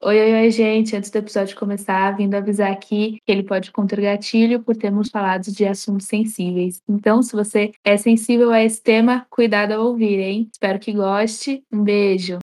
Oi, oi, oi, gente. Antes do episódio começar, vindo avisar aqui que ele pode conter gatilho por termos falado de assuntos sensíveis. Então, se você é sensível a esse tema, cuidado ao ouvir, hein? Espero que goste. Um beijo.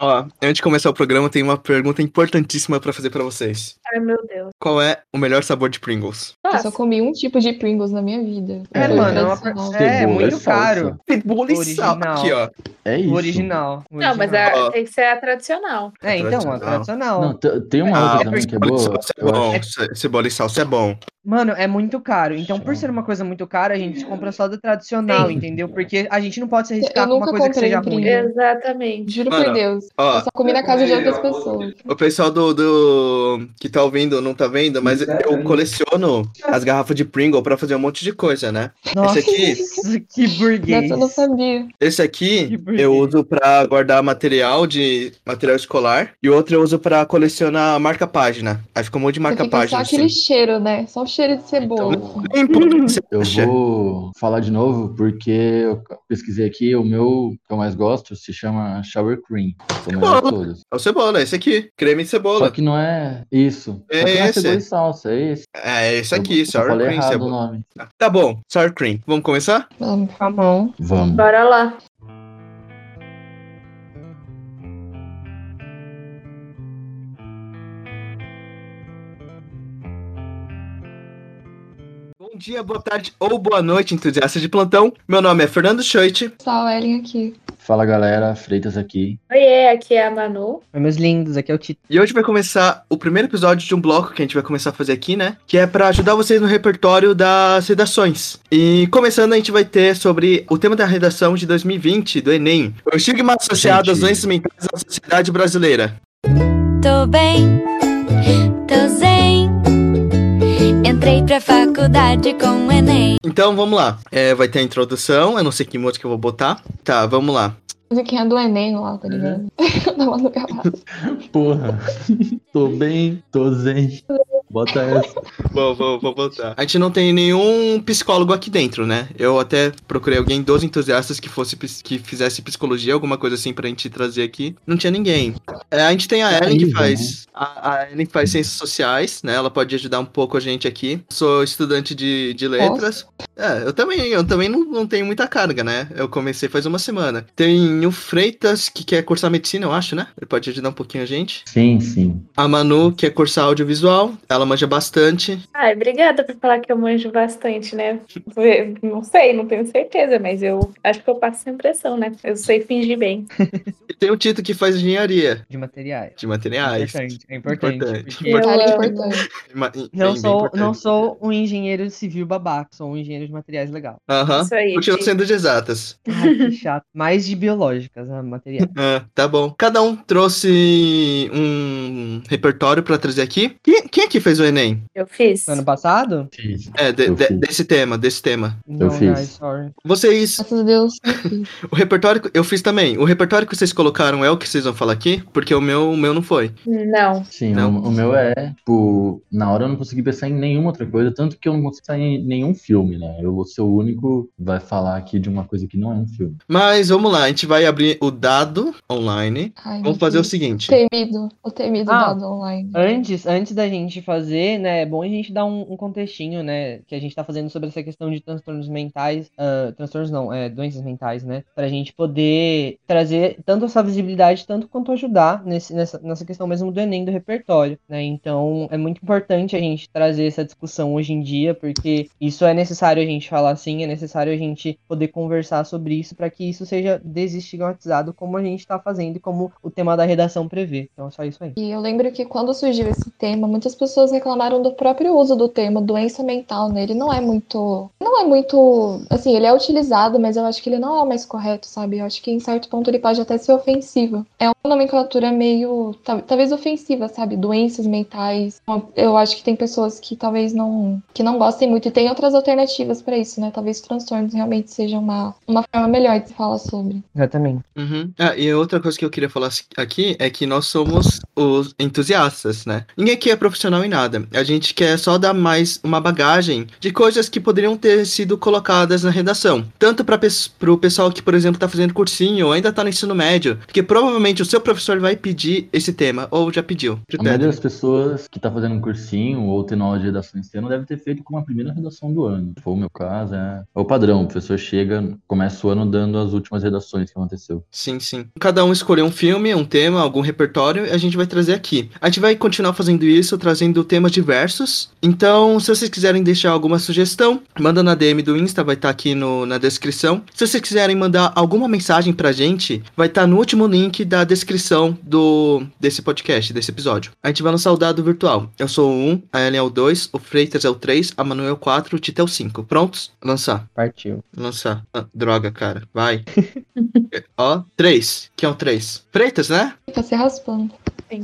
Ó, antes de começar o programa, tem uma pergunta importantíssima pra fazer pra vocês. Ai, meu Deus. Qual é o melhor sabor de Pringles? Eu só comi um tipo de Pringles na minha vida. É, Foi mano, é, uma é Cebola muito caro. Cebola e sal. Original. Aqui, ó. É O isso. original. o Não, mas original. Ó. a, tem que ser a tradicional. É, então, a Tradicional. Não, tem uma Ah, outra também que é cebola e boa. salsa é. Ce- Cebola e salsa é bom. Mano, é muito caro. Então, por ser uma coisa muito cara, a gente compra só da tradicional, Sim. entendeu? Porque a gente não pode se arriscar com uma coisa que seja ruim. Exatamente. Juro Mano, por Deus. Ó, Eu só comi na casa de outras pessoas. o pessoal do, do que tá ouvindo não tá vendo, mas eu coleciono as garrafas de Pringle pra fazer um monte de coisa, né? Nossa, Esse aqui, que burguês. Eu não sabia. esse aqui eu uso pra guardar material de material escolar e o outro eu uso pra colecionar marca página. Aí fica um monte de Você marca fica só página. aquele Assim. cheiro, né? Só o cheiro de cebola. Não importa o que você Eu acha. vou falar de novo porque eu pesquisei aqui, o meu que eu mais gosto se chama Shower Cream. Todos. É o cebola, esse aqui, creme de Só cebola. que não é isso. É Só que não é esse. cebola e salsa, é esse. É esse aqui, eu, eu sour falei cream errado o cebola. nome. Tá bom, sour cream. Vamos começar? Vamos. A mão. Vamos. Bora lá. Bom dia, boa tarde ou boa noite, entusiastas de plantão. Meu nome é Fernando Schoit. Só o Ellen aqui. Fala galera, Freitas aqui. Oiê, aqui é a Manu. Oi, meus lindos, aqui é o Tito. E hoje vai começar o primeiro episódio de um bloco que a gente vai começar a fazer aqui, né? Que é pra ajudar vocês no repertório das redações. E começando, a gente vai ter sobre o tema da redação de 2020 do Enem: o estigma associado às Gente. doenças mentais na sociedade brasileira. Tô bem, tô. Entrei pra faculdade com o Enem. Então vamos lá. É, vai ter a introdução, eu não sei que música eu vou botar. Tá, vamos lá. Musiquinha do Enem lá, tá ligado? Da Manu Gavassi. Porra. tô bem, tô zen. Bota essa. Vou, vou, vou botar. A gente não tem nenhum psicólogo aqui dentro, né? Eu até procurei alguém dos entusiastas que fosse que fizesse psicologia, alguma coisa assim pra gente trazer aqui. Não tinha ninguém. É, a gente tem a Ellen que faz. A, a Ellen que faz ciências sociais, né? Ela pode ajudar um pouco a gente aqui. Sou estudante de, de letras. É, eu também, eu também não, não tenho muita carga, né? Eu comecei faz uma semana. Tem o Freitas, que quer cursar medicina, eu acho, né? Ele pode ajudar um pouquinho a gente. Sim, sim. A Manu, que quer cursar audiovisual. Ela manja bastante. Ai, obrigada por falar que eu manjo bastante, né? Não sei, não tenho certeza, mas eu acho que eu passo essa impressão, né? Eu sei fingir bem. E tem o Tito que faz engenharia De materiais. de materiais. Importante, é importante. Importante. Eu amo. importante. Bem- Não sou, importante. não sou um engenheiro civil babaca, sou um engenheiro de materiais legal. Aham. Isso aí, Continua sendo de exatas. Ai, que chato. Mais de biológicas, ah, materiais. Ah, tá bom. Cada um trouxe um repertório pra trazer aqui. Quem, quem aqui fez o Enem? Eu fiz. Ano passado? Fiz. É, de- Eu de- fiz. desse tema, desse tema. Não, fiz. guys, sorry. Vocês, Graças a Deus. eu o repertório, que- eu fiz também. O repertório que vocês colocaram é o que vocês vão falar aqui? Porque o meu, o meu não foi. Não. Sim, Não. o, o meu é, tipo, na hora eu não consegui pensar em nenhuma outra coisa, tanto que eu não consegui pensar em nenhum filme, né? Eu vou ser o único que vai falar aqui de uma coisa que não é um filme. Mas vamos lá, a gente vai abrir o dado online. Ai, Vamos fazer o seguinte. Temido. O temido Ah. dado online. Antes, antes da gente fazer, né, é bom a gente dar um, um contextinho, né, que a gente tá fazendo sobre essa questão de transtornos mentais, ah, transtornos não, é, doenças mentais, né, pra gente poder trazer tanto essa visibilidade, tanto quanto ajudar nesse, nessa, nessa questão mesmo do Enem, do repertório, né, então é muito importante a gente trazer essa discussão hoje em dia, porque isso é necessário a gente falar assim, é necessário a gente poder conversar sobre isso para que isso seja desestigmatizado como a gente tá fazendo e como o tema da redação prevê, então é só isso aí. E eu lembro que quando surgiu esse tema, muitas pessoas reclamaram do próprio uso do termo doença mental, né? Ele não é muito. Não é muito. Assim, ele é utilizado, mas eu acho que ele não é o mais correto, sabe? Eu acho que em certo ponto ele pode até ser ofensivo. É uma nomenclatura meio. tal- Talvez ofensiva, sabe? Doenças mentais. Eu acho que tem pessoas que talvez não. que não gostem muito. E tem outras alternativas pra isso, né? Talvez transtornos realmente sejam uma, uma forma melhor de se falar sobre. Exatamente. Uhum. Ah, e outra coisa que eu queria falar aqui é que nós somos os entusiastas, né? Ninguém aqui é profissional em nada. A gente quer só dar mais uma bagagem de coisas que poderiam ter sido colocadas na redação. Tanto para o pessoal que, por exemplo, está fazendo cursinho ou ainda está no ensino médio, porque provavelmente o seu professor vai pedir esse tema, ou já pediu. A maioria das pessoas que está fazendo um cursinho ou tendo aula de redação esse ano deve ter feito como a primeira redação do ano. O meu caso, é, é o padrão. O professor chega, começa o ano dando as últimas redações que aconteceu. Sim, sim. Cada um escolheu um filme, um tema, algum repertório, e a gente vai trazer aqui. A gente vai continuar fazendo isso, trazendo temas diversos. Então, se vocês quiserem deixar alguma sugestão, manda na DM do Insta, vai estar tá aqui no, na descrição. Se vocês quiserem mandar alguma mensagem pra gente, vai estar tá no último link da descrição do desse podcast, desse episódio. A gente vai lançar o dado virtual. Eu sou o 1, a Ellen é o 2, o Freitas é o 3, a Manuel é o 4, o Tito é o 5. Prontos? Lançar. Partiu. Lançar. Ah, droga, cara. Vai. Ó, 3. Quem é o 3? Freitas, né? Tá se raspando.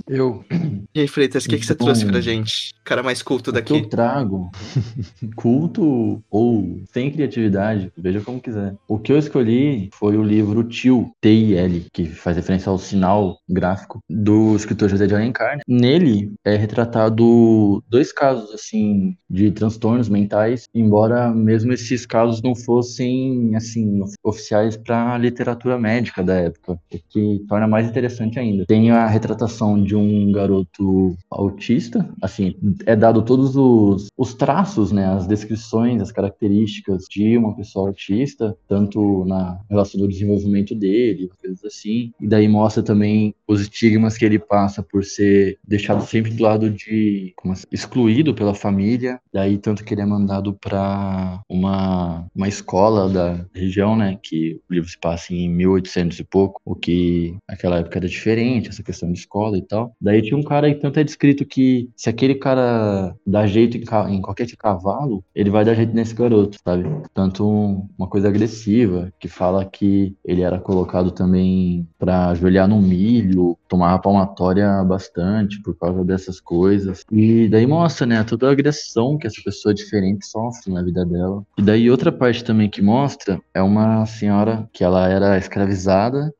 Eu. E aí, Freitas, o que, que você Então, trouxe pra gente? Cara mais culto O que daqui. eu trago, culto ou sem criatividade, veja como quiser. O que eu escolhi foi o livro Tio, T-I-L, que faz referência ao sinal gráfico do escritor José de Alencar. Nele é retratado dois casos, assim, de transtornos mentais, embora mesmo esses casos não fossem, assim, of- oficiais para a literatura médica da época, o que torna mais interessante ainda. Tem a retratação de um garoto autista, assim, é dado todos os, os traços, né, as descrições, as características de uma pessoa autista, tanto na relação do desenvolvimento dele, coisas assim, e daí mostra também os estigmas que ele passa por ser deixado sempre do lado de, assim, excluído pela família, daí tanto que ele é mandado para uma, uma escola da região, né, que o livro se passa em 1800 e pouco, o que naquela época era diferente, essa questão de escola e tal. Daí tinha um cara que tanto é descrito que se aquele cara dá jeito em, em qualquer cavalo, ele vai dar jeito nesse garoto, sabe? Tanto um- uma coisa agressiva, que fala que ele era colocado também para ajoelhar no milho, tomava palmatória bastante por causa dessas coisas. E daí mostra, né, toda a agressão que essa pessoa diferente sofre na vida dela. E daí outra parte também que mostra é uma senhora que ela era escravizada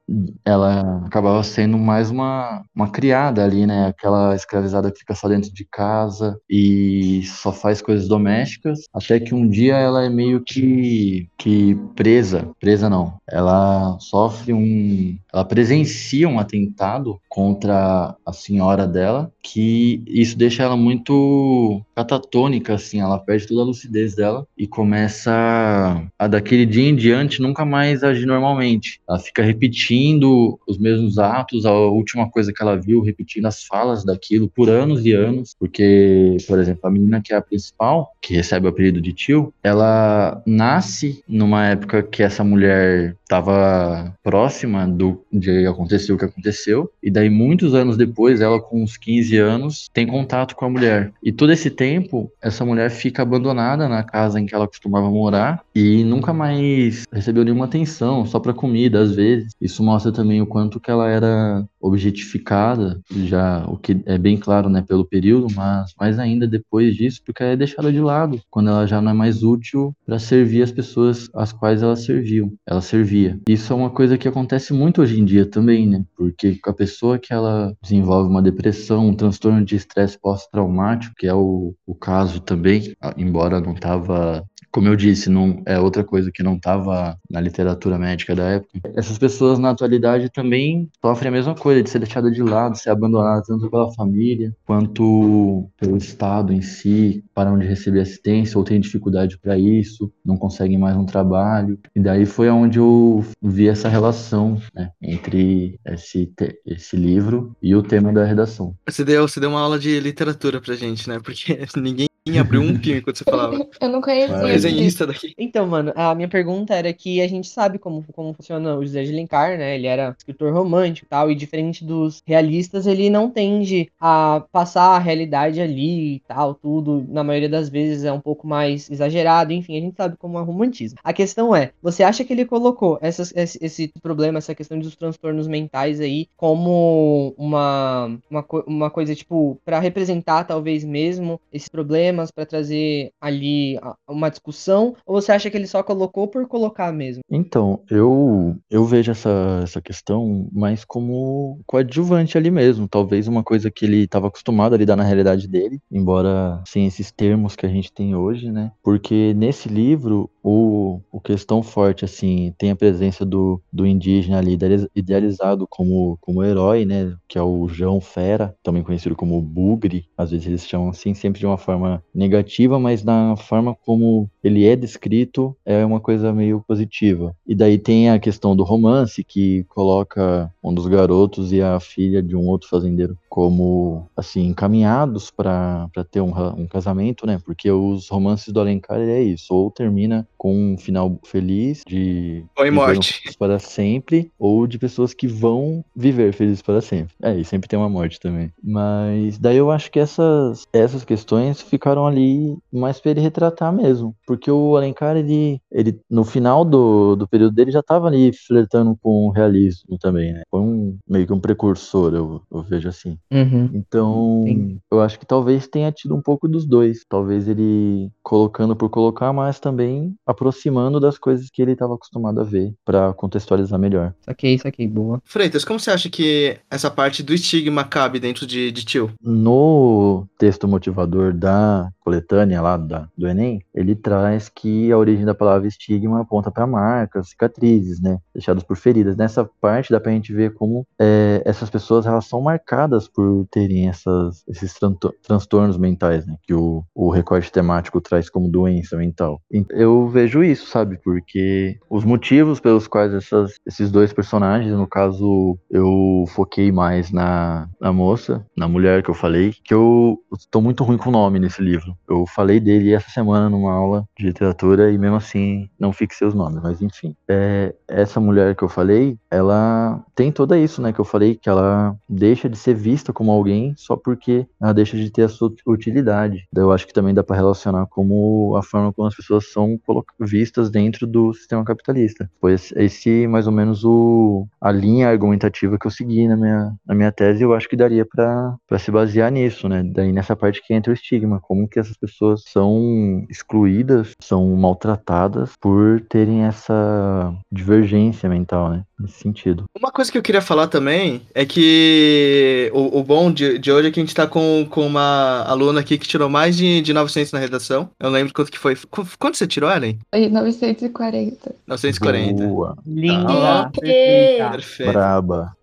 ela acabava sendo mais uma, uma criada ali, né? Aquela escravizada que fica só dentro de casa e só faz coisas domésticas, até que um dia ela é meio que, que presa, presa não, ela sofre um, ela presencia um atentado contra a senhora dela, que isso deixa ela muito catatônica, assim, ela perde toda a lucidez dela e começa a daquele dia em diante nunca mais agir normalmente. Ela fica repetindo os mesmos atos, a última coisa que ela viu, repetindo as falas daquilo por anos e anos, porque, por exemplo, a menina que é a principal, que recebe o apelido de tio, ela nasce numa época que essa mulher estava próxima do de acontecer o que aconteceu, e daí muitos anos depois, ela com uns 15 anos, tem contato com a mulher. E todo esse tempo, essa mulher fica abandonada na casa em que ela costumava morar e nunca mais recebeu nenhuma atenção, só para comida às vezes. Isso mostra também o quanto que ela era objetificada, já o que é bem claro, né, pelo período, mas mais ainda depois disso, porque ela é deixada de lado, quando ela já não é mais útil para servir as pessoas às quais ela serviu, ela servia. Isso é uma coisa que acontece muito hoje em dia também, né? Porque a pessoa que ela desenvolve uma depressão, um transtorno de estresse pós-traumático, que é o, o caso também, embora não tava como eu disse, não é outra coisa que não estava na literatura médica da época. Essas pessoas na atualidade também sofrem a mesma coisa, de ser deixada de lado, ser abandonada tanto pela família quanto pelo Estado em si, param de receber assistência ou têm dificuldade para isso, não conseguem mais um trabalho. E daí foi onde eu vi essa relação né, entre esse, esse livro e o tema da redação. Você deu, você deu uma aula de literatura pra gente, né? Porque ninguém abriu um filme enquanto você falava. Eu não conhecia. Esse. Desenhista daqui. Então, mano, a minha pergunta era que a gente sabe como, como funciona o José de Alencar, né? Ele era escritor romântico e tal, e diferente dos realistas, ele não tende a passar a realidade ali e tal, tudo. Na maioria das vezes é um pouco mais exagerado, enfim, a gente sabe como é o romantismo. A questão é, você acha que ele colocou essas, esse, esse problema, essa questão dos transtornos mentais aí, como uma, uma, uma coisa, tipo, pra representar talvez mesmo esse problema? Temas para trazer ali uma discussão? Ou você acha que ele só colocou por colocar mesmo? Então, eu, eu vejo essa, essa questão mais como coadjuvante ali mesmo. Talvez uma coisa que ele estava acostumado a lidar na realidade dele, embora sem esses termos que a gente tem hoje, né? Porque nesse livro, o, o questão forte, assim, tem a presença do, do indígena ali idealiz- idealizado como, como herói, né? Que é o João Fera, também conhecido como Bugre. Às vezes eles chamam assim, sempre de uma forma negativa, mas na forma como ele é descrito, é uma coisa meio positiva. E daí tem a questão do romance, que coloca um dos garotos e a filha de um outro fazendeiro como, assim, encaminhados para ter um, um casamento, né? Porque os romances do Alencar, é isso. Ou termina com um final feliz, de Ou em viveram morte. para sempre, ou de pessoas que vão viver felizes para sempre. É, e sempre tem uma morte também. Mas daí eu acho que essas, essas questões ficaram ali mais para ele retratar mesmo. Porque o Alencar, ele, ele no final do, do período dele já estava ali flertando com o realismo também, né? Foi um, meio que um precursor, eu, eu vejo assim. Uhum. Então, Entendi. eu acho que talvez tenha tido um pouco dos dois. Talvez ele colocando por colocar, mas também aproximando das coisas que ele estava acostumado a ver, para contextualizar melhor. Saquei, saquei, boa. Freitas, como você acha que essa parte do estigma cabe dentro de, de Tio? No texto motivador da coletânea lá da, do Enem, ele traz que a origem da palavra estigma aponta para marcas, cicatrizes, né, deixadas por feridas. Nessa parte dá pra gente ver como é, essas pessoas elas são marcadas por terem essas, esses transtornos mentais, né, que o, o recorte temático traz como doença mental. Eu vejo isso, sabe, porque os motivos pelos quais essas, esses dois personagens, no caso, eu foquei mais na, na moça, na mulher que eu falei, que eu estou muito ruim com o nome nesse livro. Eu falei dele essa semana numa aula de literatura e mesmo assim não fixei os nomes, mas enfim. É, essa mulher que eu falei, ela tem toda isso, né, que eu falei, que ela deixa de ser vista como alguém só porque ela deixa de ter a sua utilidade. Eu acho que também dá para relacionar como a forma como as pessoas são vistas dentro do sistema capitalista. Esse, esse mais ou menos o, a linha argumentativa que eu segui na minha, na minha tese, eu acho que daria para se basear nisso, né? Daí nessa parte que entra o estigma, como que essas pessoas são excluídas, são maltratadas por terem essa divergência mental, né? Nesse sentido. Uma coisa que eu queria falar também é que o, o bom de, de hoje é que a gente tá com, com uma aluna aqui que tirou mais de, de 900 na redação. Eu lembro quanto que foi. Qu- Quanto você tirou, Ellen? Aí, 940. 940. Boa, Linda, Ah, perfeita. Perfeito. braba.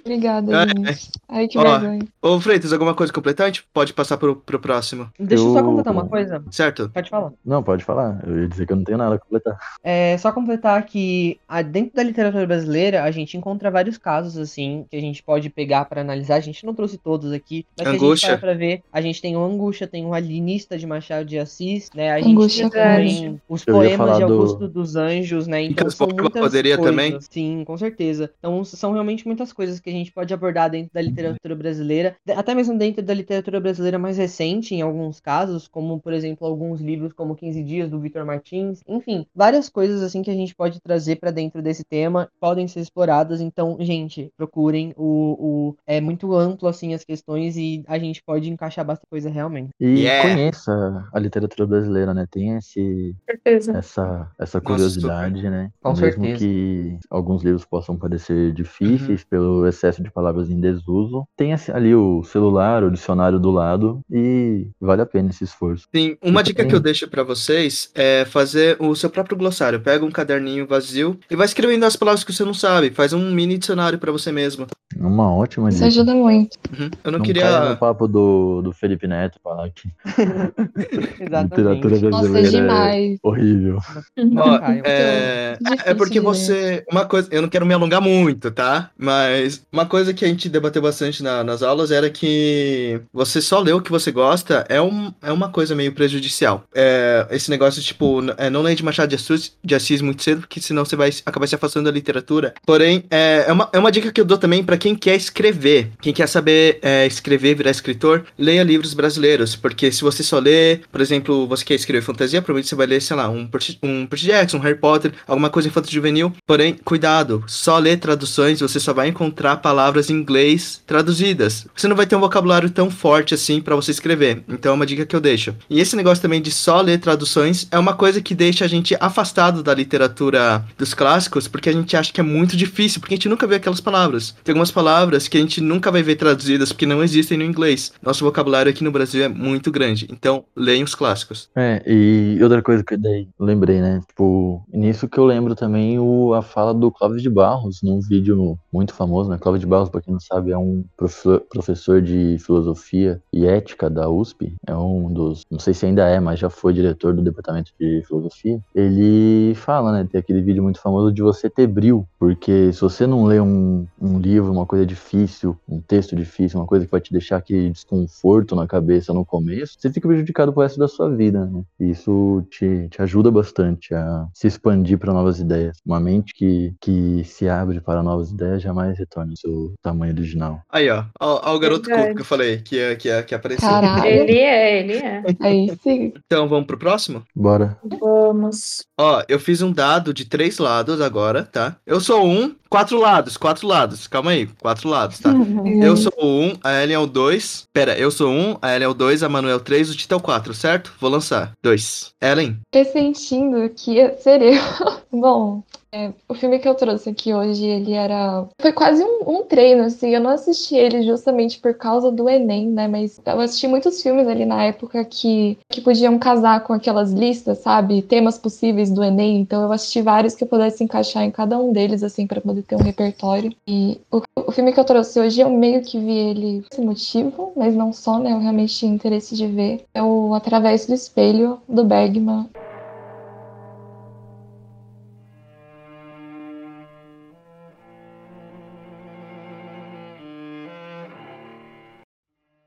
Obrigada, É. gente. Ai, que Ó. vergonha. Ô, Freitas, alguma coisa completar? A gente pode passar pro, pro próximo, Deixa eu só completar uma coisa. certo? Pode falar. Não, pode falar. Eu ia dizer que eu não tenho nada a completar. É só completar que dentro da literatura brasileira a gente encontra vários casos assim que a gente pode pegar pra analisar. A gente não trouxe todos aqui, mas se a gente Angústia. pra ver, a gente tem o Angústia, tem o Alienista de Machado de Assis, né? A gente Angústia, tem também os poemas de do- Augusto dos Anjos, né? Então são muitas poderia coisas. também? Sim, com certeza. Então são realmente muitas coisas que a gente pode abordar dentro da literatura brasileira, até mesmo dentro da literatura brasileira mais recente, em alguns casos, como por exemplo alguns livros como 15 Dias do Vitor Martins, enfim, várias coisas assim que a gente pode trazer pra dentro desse tema, podem ser exploradas. Então, gente, procurem o, o é muito amplo assim as questões e a gente pode encaixar bastante coisa realmente. E Yeah. conheça a literatura brasileira, né? Tem esse, certeza. essa, essa Nossa, curiosidade, né? Com Mesmo certeza. que alguns livros possam parecer difíceis pelo excesso de palavras em desuso, tem ali o celular, o dicionário do lado e vale a pena esse esforço. Sim, uma dica que eu deixo pra vocês é fazer o seu próprio glossário. Pega um caderninho vazio e vai escrevendo as palavras que você não sabe. Faz um mini dicionário pra você mesmo. Uma ótima Isso dica. ajuda muito. Uhum. Eu não, Não queria. caia no papo do, do Felipe Neto falar que literatura Exatamente. Nossa, é brasileira é demais. horrível. Ó, é... É porque você. Uma coisa. Eu não quero me alongar muito, tá? Mas uma coisa que a gente debateu bastante na- nas aulas era que você só lê o que você gosta é, um, é uma coisa meio prejudicial. É, esse negócio, tipo, é, não ler de Machado de Assis, de Assis muito cedo, porque senão você vai acabar se afastando da literatura. Porém, é, é, uma, é uma dica que eu dou também pra quem quer escrever. Quem quer saber é, escrever, virar escritor, leia livros brasileiros. Porque se você só lê, por exemplo, você quer escrever fantasia, provavelmente você vai ler, sei lá, um um Percy Jackson, um Harry Potter, alguma coisa infanto juvenil. Porém, cuidado, só lê traduções, você só vai encontrar palavras em inglês traduzidas. Você não vai ter um vocabulário tão forte assim pra você escrever. Então é uma dica que eu deixo. E esse negócio também de só ler traduções é uma coisa que deixa a gente afastado da literatura dos clássicos, porque a gente acha que é muito difícil, porque a gente nunca vê aquelas palavras. Tem algumas palavras que a gente nunca vai ver traduzidas porque não existem no inglês. Nosso vocabulário aqui no Brasil é muito grande. Então, leiam os clássicos. É, e outra coisa que daí lembrei, né? Tipo, nisso que eu lembro também o, a fala do Clóvis de Barros, num vídeo muito famoso, né? Clóvis de Barros, pra quem não sabe, é um professor de filosofia e ética da USP. É um dos, não sei se ainda é, mas já foi diretor do departamento de filosofia. Ele fala, né? Tem aquele vídeo muito famoso de você ter bril, porque se você não lê um, um livro, uma coisa difícil, um texto difícil, uma coisa que vai te deixar aquele desconforto na cabeça no começo, você fica prejudicado pro resto da sua vida, né? E isso te, te ajuda bastante a se expandir para novas ideias. Uma mente que, que se abre para novas ideias jamais retorna ao seu tamanho original. Aí, ó. Ó, ó o garoto Verdade. que eu falei, que, é- que, é- que apareceu. Caralho. Ele é, ele é. Aí sim. Então, vamos pro próximo? Bora. Vamos. Ó, eu fiz um dado de três lados agora, tá? Eu sou um, quatro lados, quatro lados. Calma aí, quatro lados, tá? Eu sou o 1, a Ellen é o 2. Pera, eu sou um, a Ellen é o 2, a Manu é o 3, o Tito é o 4, certo? Vou lançar. 2. Ellen, Pressentindo que ia ser eu. Bom, é, o filme que eu trouxe aqui hoje, ele era. Foi quase um, um treino, assim. Eu não assisti ele justamente por causa do Enem, né? Mas eu assisti muitos filmes ali na época que, que podiam casar com aquelas listas, sabe? Temas possíveis do Enem. Então eu assisti vários que eu pudesse encaixar em cada um deles, assim, para poder ter um repertório. E o, o filme que eu trouxe hoje, eu meio que vi ele por esse motivo, mas não só, né? Eu realmente tinha interesse de ver. É o Através do Espelho, do Bergman.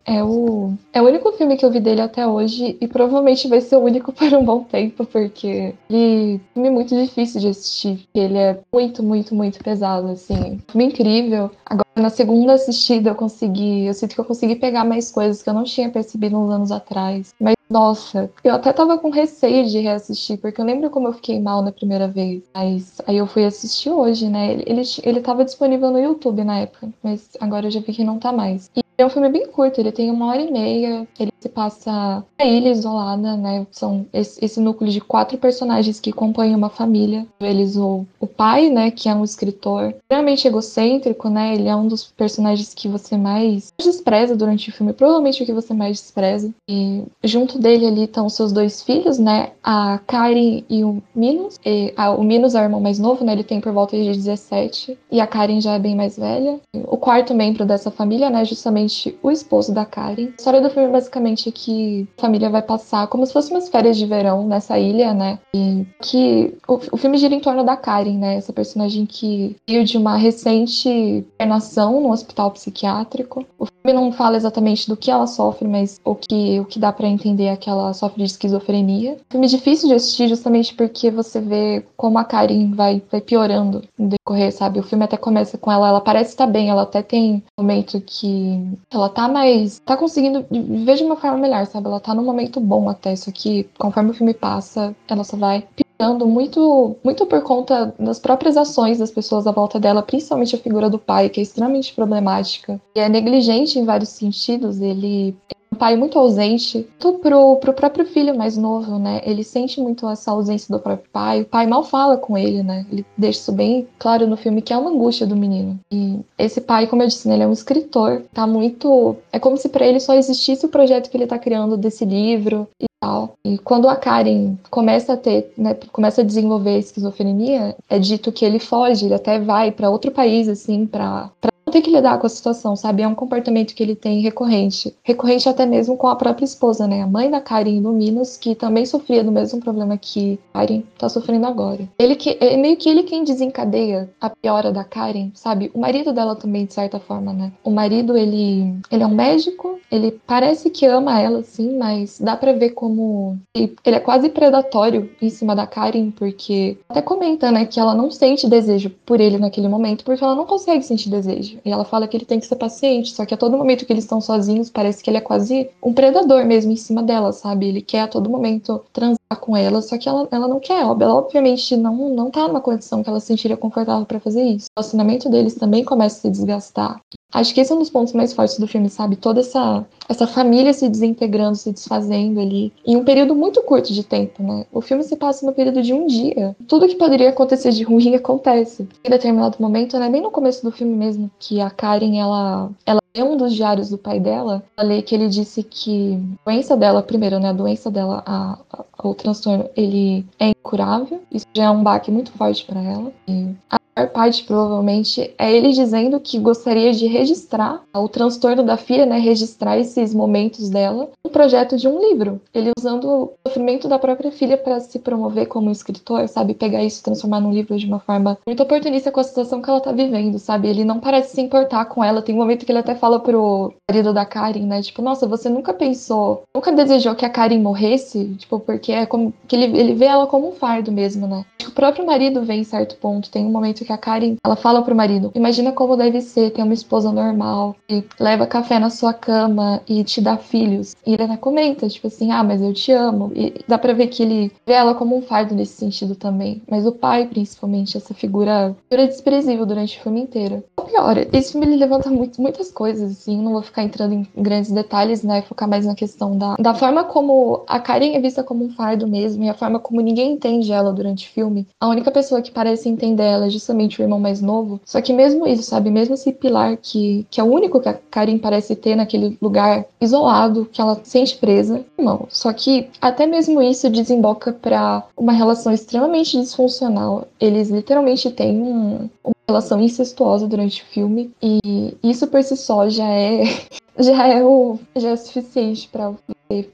É o, é o único filme que eu vi dele até hoje e provavelmente vai ser o único por um bom tempo, porque ele é um filme muito difícil de assistir. Ele é muito, muito, muito pesado, assim. Filme incrível. Agora, na segunda assistida, eu consegui. Eu sinto que eu consegui pegar mais coisas que eu não tinha percebido uns anos atrás. Mas, nossa, eu até tava com receio de reassistir, porque eu lembro como eu fiquei mal na primeira vez. Mas aí eu fui assistir hoje, né? Ele, ele, ele tava disponível no YouTube na época, mas agora eu já vi que não tá mais. E é um filme bem curto, ele tem uma hora e meia, ele se passa na ilha isolada, né? São esse, esse núcleo de quatro personagens que compõem uma família. Eles, o, o pai, né, que é um escritor extremamente egocêntrico, né? Ele é um dos personagens que você mais despreza durante o filme, provavelmente o que você mais despreza. E junto dele ali estão os seus dois filhos, né? A Karen e o Minos. E, o Minos é o irmão mais novo, né? Ele tem por volta de 17. E a Karen já é bem mais velha. O quarto membro dessa família, né? Justamente o esposo da Karen. A história do filme basicamente é que a família vai passar como se fossem umas férias de verão nessa ilha, né? E que o, o filme gira em torno da Karen, né? Essa personagem que veio de uma recente internação no hospital psiquiátrico. O filme não fala exatamente do que ela sofre, mas o que, o que dá para entender é que ela sofre de esquizofrenia. Filme difícil de assistir justamente porque você vê como a Karen vai, vai piorando no decorrer, sabe? O filme até começa com ela, ela parece estar bem, ela até tem momento que ela tá mais. tá conseguindo viver de uma forma melhor, sabe? Ela tá num momento bom até, isso aqui, conforme o filme passa, ela só vai piorando muito, muito por conta das próprias ações das pessoas à volta dela, principalmente a figura do pai, que é extremamente problemática e é negligente em vários sentidos. Ele pai muito ausente, tanto pro, pro próprio filho mais novo, né? Ele sente muito essa ausência do próprio pai. O pai mal fala com ele, né? Ele deixa isso bem claro no filme, que é uma angústia do menino. E esse pai, como eu disse, né, ele é um escritor. Tá muito. É como se para ele só existisse o projeto que ele tá criando desse livro e tal. E quando a Karen começa a ter, né, começa a desenvolver esquizofrenia, é dito que ele foge, ele até vai para outro país, assim, pra, ter que lidar com a situação, sabe? É um comportamento que ele tem recorrente. Recorrente até mesmo com a própria esposa, né? A mãe da Karen no Minos, que também sofria do mesmo problema que Karen tá sofrendo agora. Ele que é meio que ele quem desencadeia a piora da Karen, sabe? O marido dela também, de certa forma, né? O marido, ele, ele é um médico, ele parece que ama ela, sim, mas dá pra ver como ele é quase predatório em cima da Karen, porque até comenta, né, que ela não sente desejo por ele naquele momento, porque ela não consegue sentir desejo. E ela fala que ele tem que ser paciente, só que a todo momento que eles estão sozinhos, parece que ele é quase um predador mesmo em cima dela, sabe? Ele quer a todo momento transar com ela, só que ela, ela não quer. Ela obviamente não, não tá numa condição que ela se sentiria confortável para fazer isso. O relacionamento deles também começa a se desgastar. Acho que esse é um dos pontos mais fortes do filme, sabe? Toda essa, essa família se desintegrando, se desfazendo ali, em um período muito curto de tempo, né? O filme se passa no período de um dia. Tudo que poderia acontecer de ruim acontece. Em determinado momento, né? Bem no começo do filme mesmo, que a Karen, ela, ela lê um dos diários do pai dela, ela lê que ele disse que a doença dela, primeiro, né? A doença dela, a, a, o transtorno, ele é incurável. Isso já é um baque muito forte para ela. E a parte, provavelmente, é ele dizendo que gostaria de registrar o transtorno da filha, né? Registrar esses momentos dela no projeto de um livro. Ele usando o sofrimento da própria filha para se promover como escritor, sabe? Pegar isso e transformar num livro de uma forma muito oportunista com a situação que ela tá vivendo, sabe? Ele não parece se importar com ela. Tem um momento que ele até fala pro marido da Karen, né? Tipo, nossa, você nunca pensou, nunca desejou que a Karen morresse? Tipo, porque é como que ele, ele vê ela como um fardo mesmo, né? O próprio marido vê em certo ponto. Tem um momento que a Karen, ela fala pro marido: Imagina como deve ser ter uma esposa normal e leva café na sua cama e te dá filhos. E ele comenta, tipo assim: Ah, mas eu te amo. E dá pra ver que ele vê ela como um fardo nesse sentido também. Mas o pai, principalmente, essa figura, figura desprezível durante o filme inteiro. Pior, esse filme ele levanta muito, muitas coisas, assim. Não vou ficar entrando em grandes detalhes, né? Focar mais na questão da, da forma como a Karen é vista como um fardo mesmo e a forma como ninguém entende ela durante o filme. A única pessoa que parece entender ela é justamente o irmão mais novo. Só que mesmo isso, sabe? Mesmo esse pilar que, que é o único que a Karen parece ter naquele lugar isolado, que ela sente presa, irmão. Só que até mesmo isso desemboca para uma relação extremamente disfuncional. Eles literalmente têm um, uma relação incestuosa durante o filme e isso por si só já é já é o já é suficiente para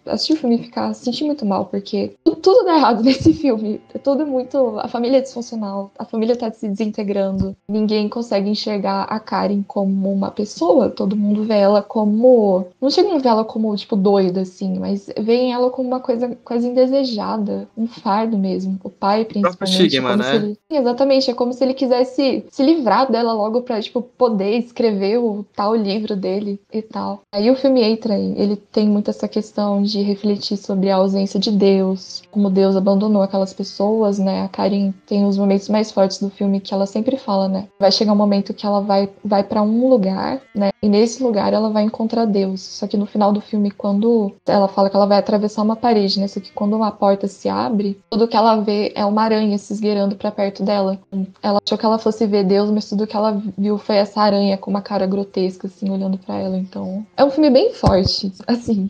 assistir o filme e ficar sentir muito mal, porque tudo, dá errado nesse filme. É tudo muito. A família é disfuncional, a família tá se desintegrando. Ninguém consegue enxergar a Karen como uma pessoa. Todo mundo vê ela como. Não chega a ver ela como, tipo, doida, assim, mas vê ela como uma coisa quase indesejada, um fardo mesmo. O pai, principalmente. O estigma, né? Ele... Sim, exatamente. É como se ele quisesse se livrar dela logo pra, tipo, poder escrever o tal livro dele e tal. Aí o filme entra aí. Ele tem muito essa questão de refletir sobre a ausência de Deus, como Deus abandonou aquelas pessoas, né? A Karen tem os momentos mais fortes do filme que ela sempre fala, né? Vai chegar um momento que ela vai, vai para um lugar, né? E nesse lugar ela vai encontrar Deus. Só que no final do filme, quando ela fala que ela vai atravessar uma parede, né? Só que quando uma porta se abre, tudo que ela vê é uma aranha se esgueirando para perto dela. Ela achou que ela fosse ver Deus, mas tudo que ela viu foi essa aranha com uma cara grotesca, assim, olhando para ela. Então, é um filme bem forte, assim.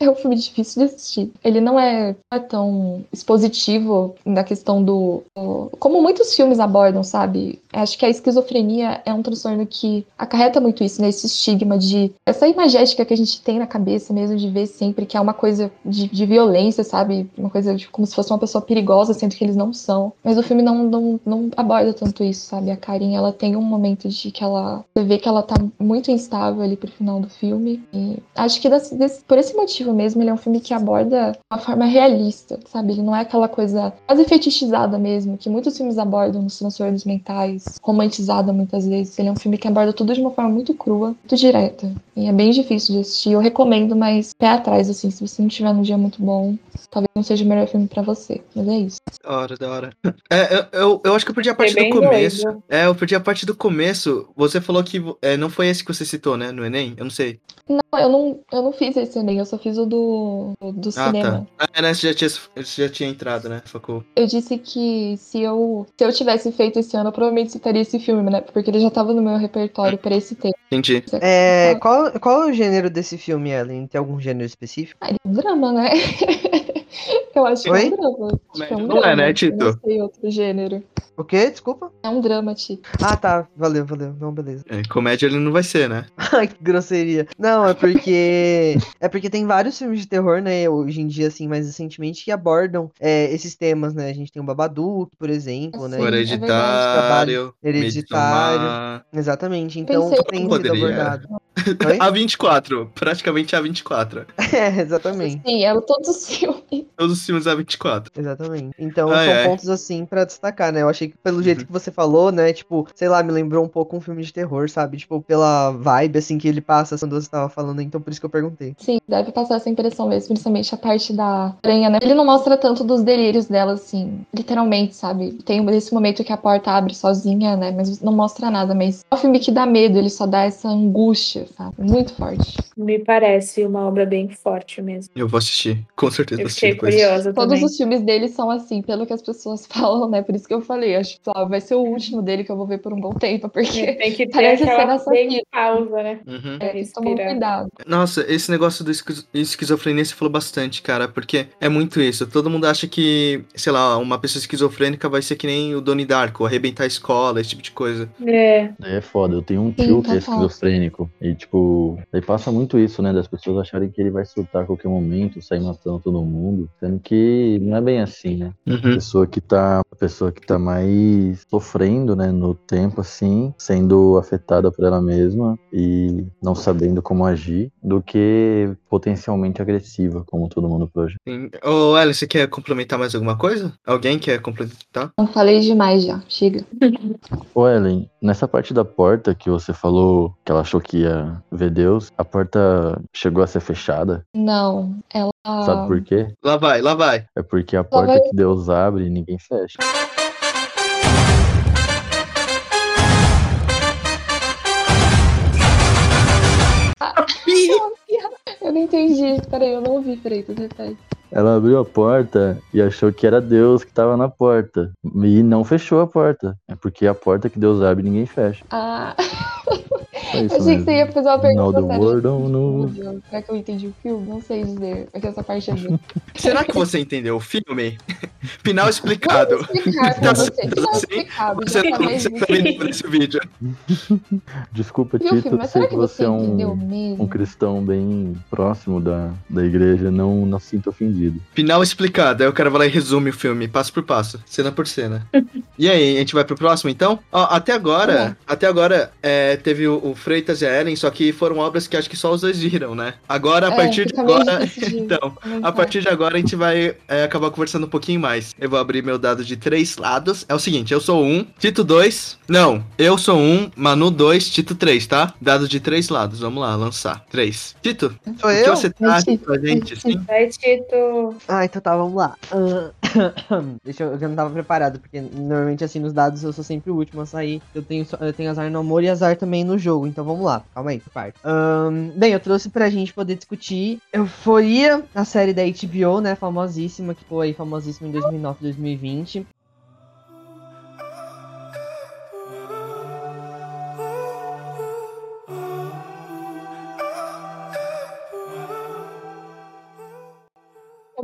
É um filme difícil de assistir. Ele não é, é tão expositivo na questão do, do. Como muitos filmes abordam, sabe? Acho que a esquizofrenia é um transtorno que acarreta muito isso, né? Esse estigma de. Essa imagética que a gente tem na cabeça mesmo, de ver sempre que é uma coisa de, de violência, sabe? Uma coisa de, como se fosse uma pessoa perigosa, sendo que eles não são. Mas o filme não, não, não aborda tanto isso, sabe? A Karen, ela tem um momento de que ela. Você vê que ela tá muito instável ali pro final do filme. E acho que desse, desse, por esse motivo mesmo, ele é um filme que aborda de uma forma realista, sabe? Ele não é aquela coisa quase fetichizada mesmo, que muitos filmes abordam nos transtornos mentais, romantizada muitas vezes. Ele é um filme que aborda tudo de uma forma muito crua, muito direta. E é bem difícil de assistir. Eu recomendo, mas pé atrás, assim, se você não tiver num dia muito bom, talvez não seja o melhor filme para você. Mas é isso. Da hora, da hora. É, eu, eu, eu acho que eu perdi a parte do começo. Doido. É, eu perdi a parte do começo. Você falou que é, não foi esse que você citou, né? No Enem? Eu não sei. Não, eu não, eu não fiz esse Enem, eu só fiz o do, do ah, cinema. Tá. Ah, né? Você já, tinha, você já tinha entrado, né? Facul. Eu disse que se eu, se eu tivesse feito esse ano, eu provavelmente citaria esse filme, né? Porque ele já tava no meu repertório para esse tempo. Entendi. É, qual, qual é o gênero desse filme, Ellen? Tem algum gênero específico? Ah, ele é um drama, né? eu acho Oi? que é um drama. Que é um Não drama. é, né, Tito? Não sei outro gênero. O quê? Desculpa? É um drama, Tito. Ah, tá. Valeu, valeu. Não, beleza. É, comédia ele não vai ser, né? Ai, que grosseria. Não, é porque. é porque tem vários filmes de terror, né? Hoje em dia, assim, mais recentemente, que abordam é, esses temas, né? A gente tem o Babadook, por exemplo, né? Sim, O é hereditário. Hereditário. Midsommar. Exatamente. Então Pensei tem sido abordado. Oi? A24, praticamente a 24. É, exatamente. Sim, é todos os filmes. Todos os filmes da 24. Exatamente. Então Ai, são ai. pontos assim pra destacar, né? Eu achei que pelo jeito que você falou, né? Tipo, sei lá, me lembrou um pouco um filme de terror, sabe? Tipo, pela vibe assim que ele passa quando você tava falando, então por isso que eu perguntei. Sim, deve passar essa impressão mesmo, principalmente a parte da aranha, né? Ele não mostra tanto dos delírios dela, assim, literalmente, sabe? Tem esse momento que a porta abre sozinha, né? Mas não mostra nada, mas é um filme que dá medo, ele só dá essa angústia, sabe? Muito forte. Me parece uma obra bem forte mesmo. Eu vou assistir. Com certeza Eu fiquei depois. curiosa Todos também. os filmes dele são assim, pelo que as pessoas falam, né? Por isso que eu falei, acho que ó, vai ser o último dele que eu vou ver por um bom tempo, porque Tem que ter Parece ser aquela essa bem vida. pausa, né? Uhum. é, tem que tomar respirar. cuidado. Nossa, esse negócio do esquiz- esquizofrenia você falou bastante, cara, porque é muito isso. Todo mundo acha que, sei lá, uma pessoa esquizofrênica vai ser que nem o Donnie Darko, arrebentar a escola, esse tipo de coisa. É. É foda. Eu tenho um Sim, tio que é esquizofrênico. E, tipo, daí passa muito isso, né? Das pessoas acharem que ele vai surtar a qualquer momento, sair matando todo mundo. Sendo que não é bem assim, né? A Uhum. pessoa que tá, a pessoa que tá mais sofrendo, né, no tempo assim, sendo afetada por ela mesma e não sabendo como agir, do que potencialmente agressiva, como todo mundo hoje. Sim. Ô, Ellen, você quer complementar mais alguma coisa? Alguém quer complementar? Não falei demais já, chega. Ô Ellen, nessa parte da porta que você falou que ela achou que ia ver Deus, a porta chegou a ser fechada. Não, ela. Sabe por quê? Lá vai, lá vai. É porque a porta vai- que Deus abre, ninguém fecha. Eu não entendi. Peraí, eu não ouvi, peraí, tu repete. Ela abriu a porta e achou que era Deus que tava na porta. E não fechou a porta. É porque a porta que Deus abre, ninguém fecha. Ah, É isso achei que você ia fazer uma pergunta séria. world. Meu Deus, Será que eu entendi o filme? Não sei dizer. É que essa parte é. Será que você entendeu o filme? Final explicado. explicar pra Tá você. certo, Não assim, explicado, Você tá não, mais você do também que- não vídeo. Desculpa, Viu Tito, filme, mas sei será que você é entendeu um, mesmo? um cristão bem próximo da, da igreja. Não, não se sinta ofendido. Final explicado. Aí o cara vai lá e resume o filme, passo por passo, cena por cena. e aí, a gente vai pro próximo, então? Ó, até agora, até agora, é, teve o, o Freitas e a Ellen, só que foram obras que acho que só os dois viram, né? Agora, a É, partir de agora... de Então, a comentar. partir de agora a gente vai é, acabar conversando um pouquinho mais. Eu vou abrir meu dado de três lados. É o seguinte, eu sou um, Tito dois. Não, eu sou um, Manu dois, Tito três, tá? Dado de três lados. Vamos lá, lançar. Três. Tito, Sou o que eu? você traz Tito, pra gente? Sim? Vai, Tito. Ah, então tá, vamos lá. Ah, Deixa eu, eu não tava preparado, porque normalmente assim nos dados eu sou sempre o último a sair. Eu tenho, eu tenho azar no amor e azar também no jogo, então vamos lá, calma aí, parte. Ahn, bem, eu trouxe pra gente poder discutir Euforia, a série da HBO, né, famosíssima, que foi famosíssima em 2009 2020.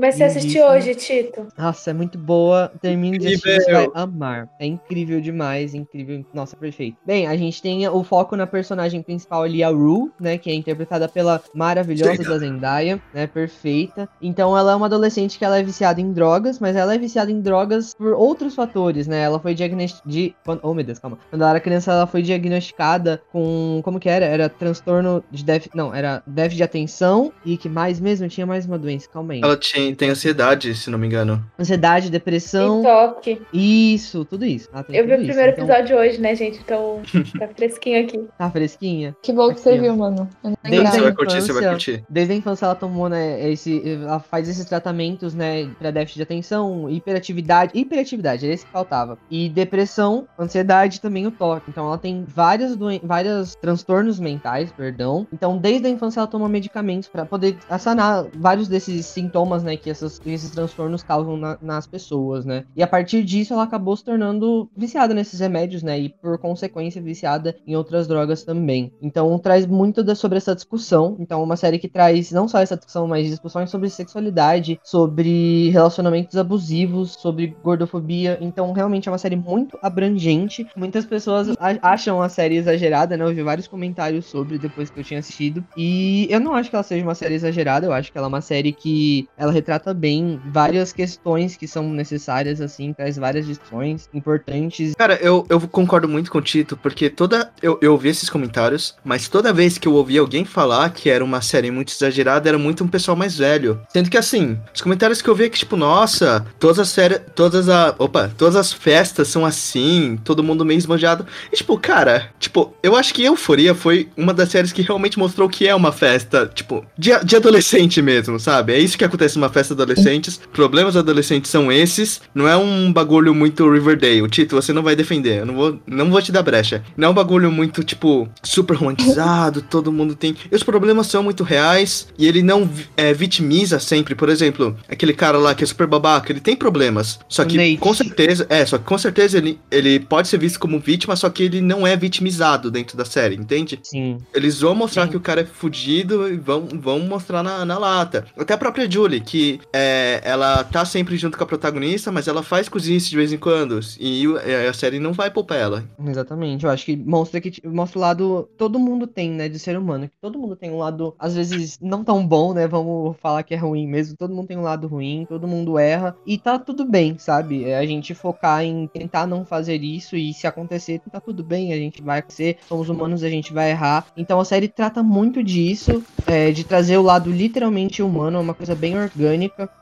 Comecei a assistir Lindíssima. hoje, Tito. Nossa, é muito boa. Termine de assistir, você vai amar. É incrível demais, incrível. Nossa, perfeito. Bem, a gente tem o foco na personagem principal ali, a Rue, né? Que é interpretada pela maravilhosa da Zendaya, né? Perfeita. Então ela é uma adolescente que ela é viciada em drogas, mas ela é viciada em drogas por outros fatores, né? Ela foi diagnosticada. De... quando- Oh, meu Deus, calma. Quando ela era criança, ela foi diagnosticada com. Como que era? Era transtorno de déficit. Não, era déficit de atenção. E que mais mesmo? Tinha mais uma doença. Calma aí. Ela tinha, tem ansiedade, se não me engano. Ansiedade, E depressão. toque. Isso, tudo isso. Tem Eu vi o isso, primeiro então episódio hoje, né, gente? Então tá fresquinho aqui. Tá fresquinha. Que bom que você viu, mano. Desde Você lembrava. vai a curtir, você vai infância. curtir. Desde a infância ela tomou, né, esse, ela faz esses tratamentos, né, pra déficit de atenção, hiperatividade, hiperatividade, era esse que faltava. E depressão, ansiedade, também o toque. Então ela tem várias doen vários transtornos mentais, perdão. Então desde a infância ela toma medicamentos pra poder sanar vários desses sintomas, né, que essas, esses transtornos causam na- nas pessoas, né. E a partir disso ela acabou se tornando viciada nesses remédios, né, e por consequência viciada em outras drogas também. Então traz muito da- sobre essa discussão. Então é uma série que traz não só essa discussão, mas discussões sobre sexualidade, sobre relacionamentos abusivos, sobre gordofobia. Então realmente é uma série muito abrangente. Muitas pessoas acham a série exagerada, né? Eu vi vários comentários sobre depois que eu tinha assistido. E eu não acho que ela seja uma série exagerada, eu acho que ela é uma série que ela retrata trata bem várias questões que são necessárias, assim, traz várias lições importantes. Cara, eu, eu concordo muito com o Tito, porque toda. Eu, eu ouvi esses comentários, mas toda vez que eu ouvi alguém falar que era uma série muito exagerada, era muito um pessoal mais velho. Sendo que assim, os comentários que eu vi é que, tipo, nossa, todas as séries. Todas a. Opa, todas as festas são assim, todo mundo meio esbanjado. E, tipo, cara, tipo, eu acho que Euforia foi uma das séries que realmente mostrou que é uma festa, tipo, de, de adolescente mesmo, sabe? É isso que acontece numa festa adolescentes. Problemas adolescentes são esses. Não é um bagulho muito Riverdale. Tito, você não vai defender. Eu não vou, não vou te dar brecha. Não é um bagulho muito, tipo, super romantizado, todo mundo tem. E os problemas são muito reais e ele não é, vitimiza sempre. Por exemplo, aquele cara lá que é super babaca, ele tem problemas. Só que Nate. com certeza, é, só que com certeza ele, ele pode ser visto como vítima, só que ele não é vitimizado dentro da série, entende? Sim. Eles vão mostrar Sim. que o cara é fudido e vão, vão mostrar na, na lata. Até a própria Julie, que é, ela tá sempre junto com a protagonista, mas ela faz cozice de vez em quando. E é, a série não vai poupar ela. Exatamente, eu acho que mostra que mostra o lado todo mundo tem, né, de ser humano, que todo mundo tem um lado às vezes não tão bom, né, vamos falar que é ruim mesmo, todo mundo tem um lado ruim, todo mundo erra e tá tudo bem, sabe? É a gente focar em tentar não fazer isso e se acontecer, tá tudo bem, a gente vai acontecer, somos humanos, a gente vai errar. Então a série trata muito disso, é, de trazer o lado literalmente humano, é uma coisa bem orgânica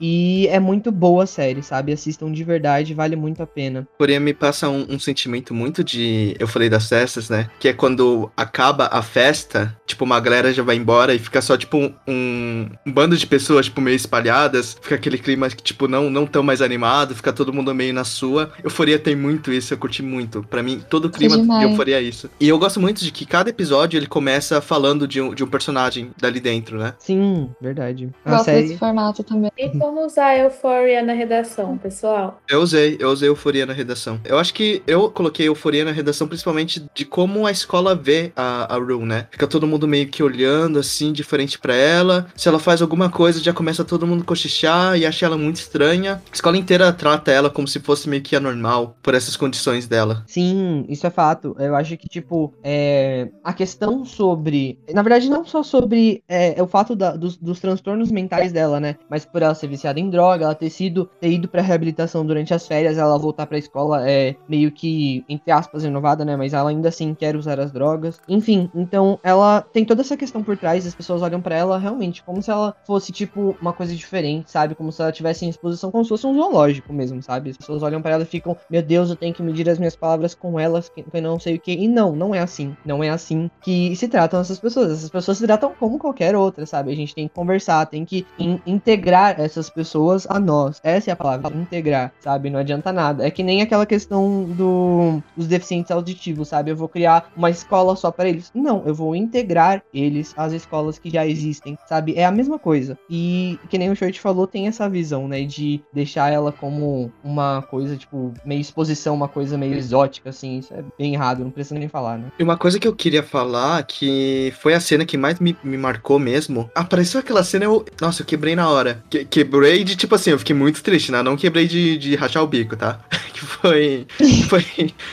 e é muito boa a série, sabe? Assistam de verdade, vale muito a pena. Porém, me passa um, um sentimento muito de. Eu falei das festas, né? Que é quando acaba a festa, tipo, uma galera já vai embora e fica só, tipo, um, um bando de pessoas, tipo, meio espalhadas. Fica aquele clima que, tipo, não, não tão mais animado, fica todo mundo meio na sua. Euforia tem muito isso, eu curti muito. Pra mim, todo o clima de demais. euforia é isso. E eu gosto muito de que cada episódio ele começa falando de um, de um personagem dali dentro, né? Sim, verdade. A Gosto série desse formato também. E como usar Euphoria na redação, pessoal? Eu usei, eu usei euforia na redação. Eu acho que eu coloquei euforia na redação principalmente de como a escola vê a, a Rue, né? Fica todo mundo meio que olhando assim, diferente pra ela. Se ela faz alguma coisa, já começa todo mundo cochichar e acha ela muito estranha. A escola inteira trata ela como se fosse meio que anormal por essas condições dela. Sim, isso é fato. Eu acho que, tipo, é, a questão sobre. Na verdade, não só sobre é, o fato da- dos, dos transtornos mentais dela, né? Mas por ela ser viciada em droga, ela ter sido ter ido pra reabilitação durante as férias, ela voltar pra escola é meio que, entre aspas, renovada, né? Mas ela ainda assim quer usar as drogas. Enfim, então ela tem toda essa questão por trás, as pessoas olham pra ela realmente como se ela fosse, tipo, uma coisa diferente, sabe? Como se ela tivesse em exposição, como se fosse um zoológico mesmo, sabe? As pessoas olham pra ela e ficam, meu Deus, eu tenho que medir as minhas palavras com elas, que eu não sei o que. E não, não é assim. Não é assim que se tratam essas pessoas. Essas pessoas se tratam como qualquer outra, sabe? A gente tem que conversar, tem que in- integrar essas pessoas a nós. Essa é a palavra, integrar, sabe? Não adianta nada. É que nem aquela questão do, dos deficientes auditivos, sabe? Eu vou criar uma escola só para eles. Não, eu vou integrar eles às escolas que já existem, sabe? É a mesma coisa. E que nem o Short falou, tem essa visão, né? De deixar ela como uma coisa, tipo, meio exposição, uma coisa meio exótica, assim. Isso é bem errado, não precisa nem falar, né? E uma coisa que eu queria falar, que foi a cena que mais me, me marcou mesmo. Apareceu aquela cena, eu. Nossa, eu quebrei na hora. Que- quebrei de, tipo assim, eu fiquei muito triste, né? Não quebrei de, de rachar o bico, tá? que foi. Que foi,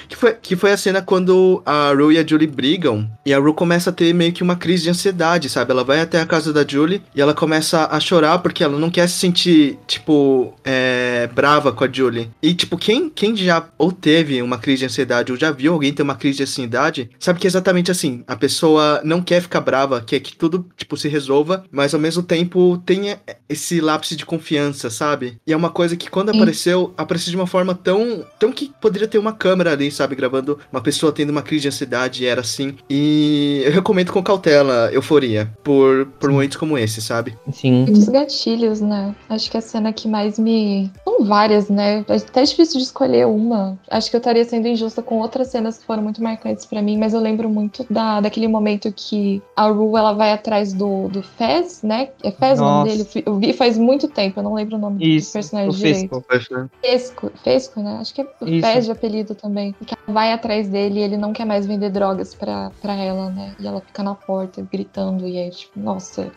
que foi. Que foi a cena quando a Rue e a Julie brigam. E a Rue começa a ter meio que uma crise de ansiedade, sabe? Ela vai até a casa da Julie e ela começa a chorar porque ela não quer se sentir, tipo, é, brava com a Julie. E, tipo, quem, quem já ou teve uma crise de ansiedade ou já viu alguém ter uma crise de ansiedade, sabe que é exatamente assim. A pessoa não quer ficar brava, quer que tudo, tipo, se resolva, mas ao mesmo tempo tenha esse lápis de confiança, sabe? E é uma coisa que quando Sim. apareceu, apareceu de uma forma tão, tão que poderia ter uma câmera ali, sabe? Gravando uma pessoa tendo uma crise de ansiedade, e era assim. E eu recomendo com cautela Euforia, por, por momentos como esse, sabe? Sim. Muitos gatilhos, né? Acho que a cena que mais me. São várias, né? É até difícil de escolher uma. Acho que eu estaria sendo injusta com outras cenas que foram muito marcantes pra mim, mas eu lembro muito da, daquele momento que a Ru ela vai atrás do, do Fez, né? É Fez o nome Nossa. dele? Eu vi faz muito tempo, eu não lembro o nome do Isso, personagem o direito. Fesco. Fesco, Fesco, né? Acho que é o Isso. Fez de apelido também. E que ela vai atrás dele e ele não quer mais vender drogas pra, pra ela, né? E ela fica na porta gritando e aí, tipo, nossa.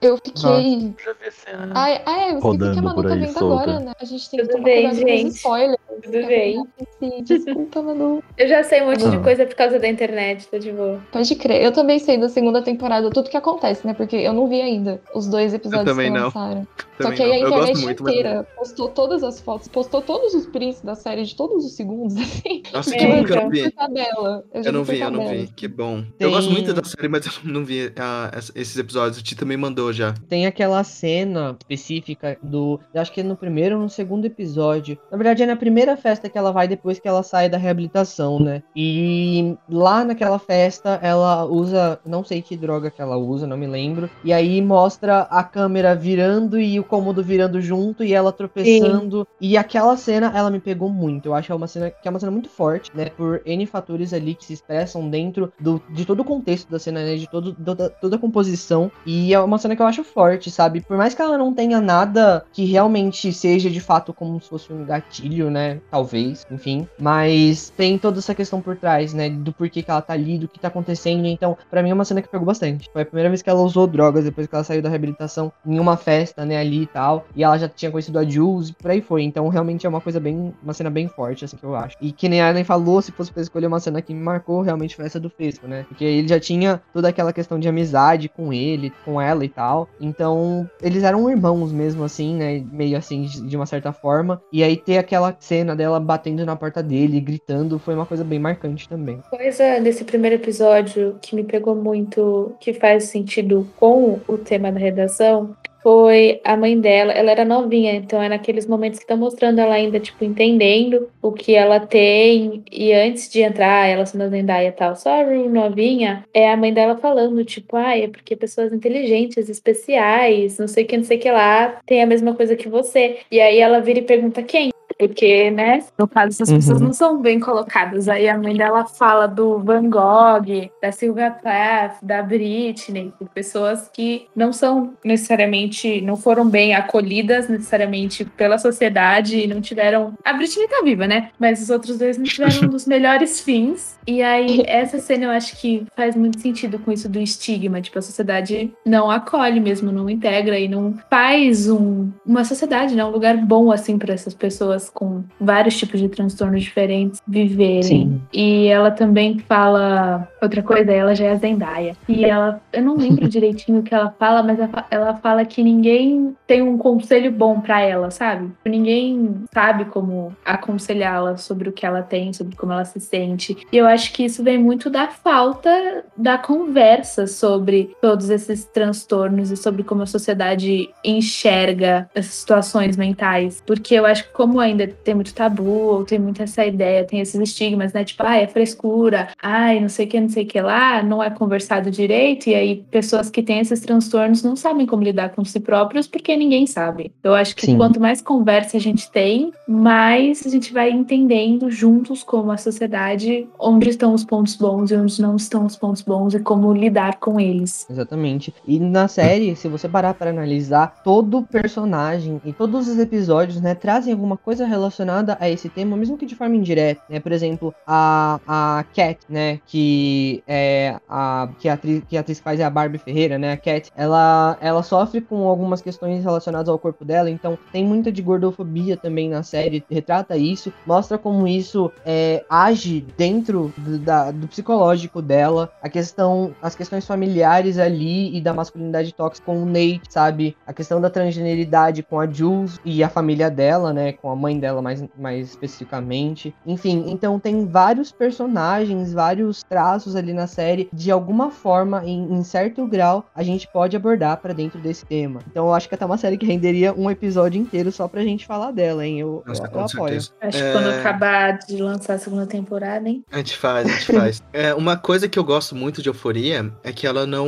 Eu fiquei. Já vi a cena. Ai, ai, eu esqueci Rodando que a Manu tá vendo solta. agora, né? A gente tem que Tudo tomar bem, cuidado com os gente. spoilers. Tudo bem. Sim, desculpa, Manu. Eu já sei um monte de Não. coisa por causa da internet, tá de boa. Pode crer. Eu também sei da segunda temporada tudo que acontece, né? Porque eu não vi ainda os dois episódios também que lançaram. Só Também que aí não. a Eu internet muito, mas. inteira postou todas as fotos, postou todos os prints da série de todos os segundos, assim. Nossa, É, que bom que eu não vi. Tabela. já Eu não vi, eu não vi. Que bom. Tem- Eu gosto muito da série, mas eu não vi ah, ess- esses episódios. O Ti também mandou já. Tem aquela cena específica do. Eu acho que é no primeiro ou no segundo episódio. Na verdade, é na primeira festa que ela vai depois que ela sai da reabilitação, né? E lá naquela festa, ela usa. Não sei que droga que ela usa, não me lembro. E aí mostra a câmera virando e o cômodo virando junto e ela tropeçando. E aquela cena, ela me pegou muito. Eu acho é uma cena que é uma cena muito forte, né? Por N fatores ali que se expressam dentro do, de todo o contexto da cena, né? De todo, toda, toda a composição. E é uma cena que eu acho forte, sabe? Por mais que ela não tenha nada que realmente seja de fato como se fosse um gatilho, né? Talvez, enfim. Mas tem toda essa questão por trás, né? Do porquê que ela tá ali, do que tá acontecendo. Então, pra mim é uma cena que pegou bastante. Foi a primeira vez que ela usou drogas depois que ela saiu da reabilitação em uma festa, né? Ali e tal. E ela já tinha conhecido a Jules e por aí foi. Então, realmente é uma coisa bem. Uma cena bem forte, assim, que eu acho. E que nem a Ellen falou, se fosse pra escolher uma cena que me marcou, realmente foi essa do Fesco, né? Porque ele já tinha toda aquela questão de amizade com ele, com ela e tal. Então, eles eram irmãos mesmo, assim, né? Meio assim, de uma certa forma. E aí ter aquela cena dela batendo na porta dele, gritando, foi uma coisa bem marcante também. Coisa desse primeiro episódio que me pegou muito, que faz sentido com o tema da redação, foi a mãe dela. Ela era novinha, então é naqueles momentos que estão mostrando ela ainda, tipo, entendendo o que ela tem. E antes de entrar, ela sendo Zendaya e tal, só a Rue novinha, é a mãe dela falando, tipo, ah, é porque pessoas inteligentes, especiais, não sei o que, não sei o que lá, tem a mesma coisa que você. E aí ela vira e pergunta quem? Porque, né, no caso, essas Uhum. pessoas não são bem colocadas. Aí a mãe dela fala do Van Gogh, da Sylvia Plath, da Britney, pessoas que não são necessariamente, não foram bem acolhidas necessariamente pela sociedade e não tiveram. A Britney tá viva, né? Mas os outros dois não tiveram um dos melhores fins. E aí, essa cena eu acho que faz muito sentido com isso do estigma. Tipo, a sociedade não acolhe mesmo, não integra e não faz um, uma sociedade, né? Um lugar bom, assim, para essas pessoas com vários tipos de transtornos diferentes viverem. Sim. E ela também fala outra coisa, ela já é a Zendaya. E ela, eu não lembro direitinho o que ela fala, mas ela fa- ela fala que ninguém tem um conselho bom pra ela, sabe? Ninguém sabe como aconselhá-la sobre o que ela tem, sobre como ela se sente. E eu acho que isso vem muito da falta da conversa sobre todos esses transtornos e sobre como a sociedade enxerga essas situações mentais. Porque eu acho que como ainda tem muito tabu, ou tem muito essa ideia, tem esses estigmas, né? Tipo, ai, é frescura, ai, não sei o que, não sei o que lá, não é conversado direito, e aí pessoas que têm esses transtornos não sabem como lidar com si próprios porque ninguém sabe. Eu acho que Sim. quanto mais conversa a gente tem, mais a gente vai entendendo juntos como a sociedade, onde estão os pontos bons e onde não estão os pontos bons e como lidar com eles. Exatamente. E na série, se você parar para analisar, todo personagem e todos os episódios, né, trazem alguma coisa relacionada a esse tema, mesmo que de forma indireta, né? Por exemplo, a, a Cat, né, que é a que a atriz que a atriz faz é a Barbie Ferreira, né? A Cat, ela ela sofre com algumas questões relacionadas ao corpo dela, então tem muita de gordofobia também na série, retrata isso, mostra como isso é, age dentro do, da- do psicológico dela, a questão, as questões familiares ali e da masculinidade tóxica com o Nate, sabe? A questão da transgeneridade com a Jules e a família dela, né? Com a mãe dela mais, mais especificamente. Enfim, então tem vários personagens, vários traços ali na série, de alguma forma, em, em certo grau, a gente pode abordar pra dentro desse tema. Então eu acho que até uma série que renderia um episódio inteiro só pra gente falar dela, hein? Eu, Nossa, eu com apoio. certeza. Acho É. que quando acabar de lançar a segunda temporada, hein? A gente faz, a gente faz. É, uma coisa que eu gosto muito de Euforia é que ela não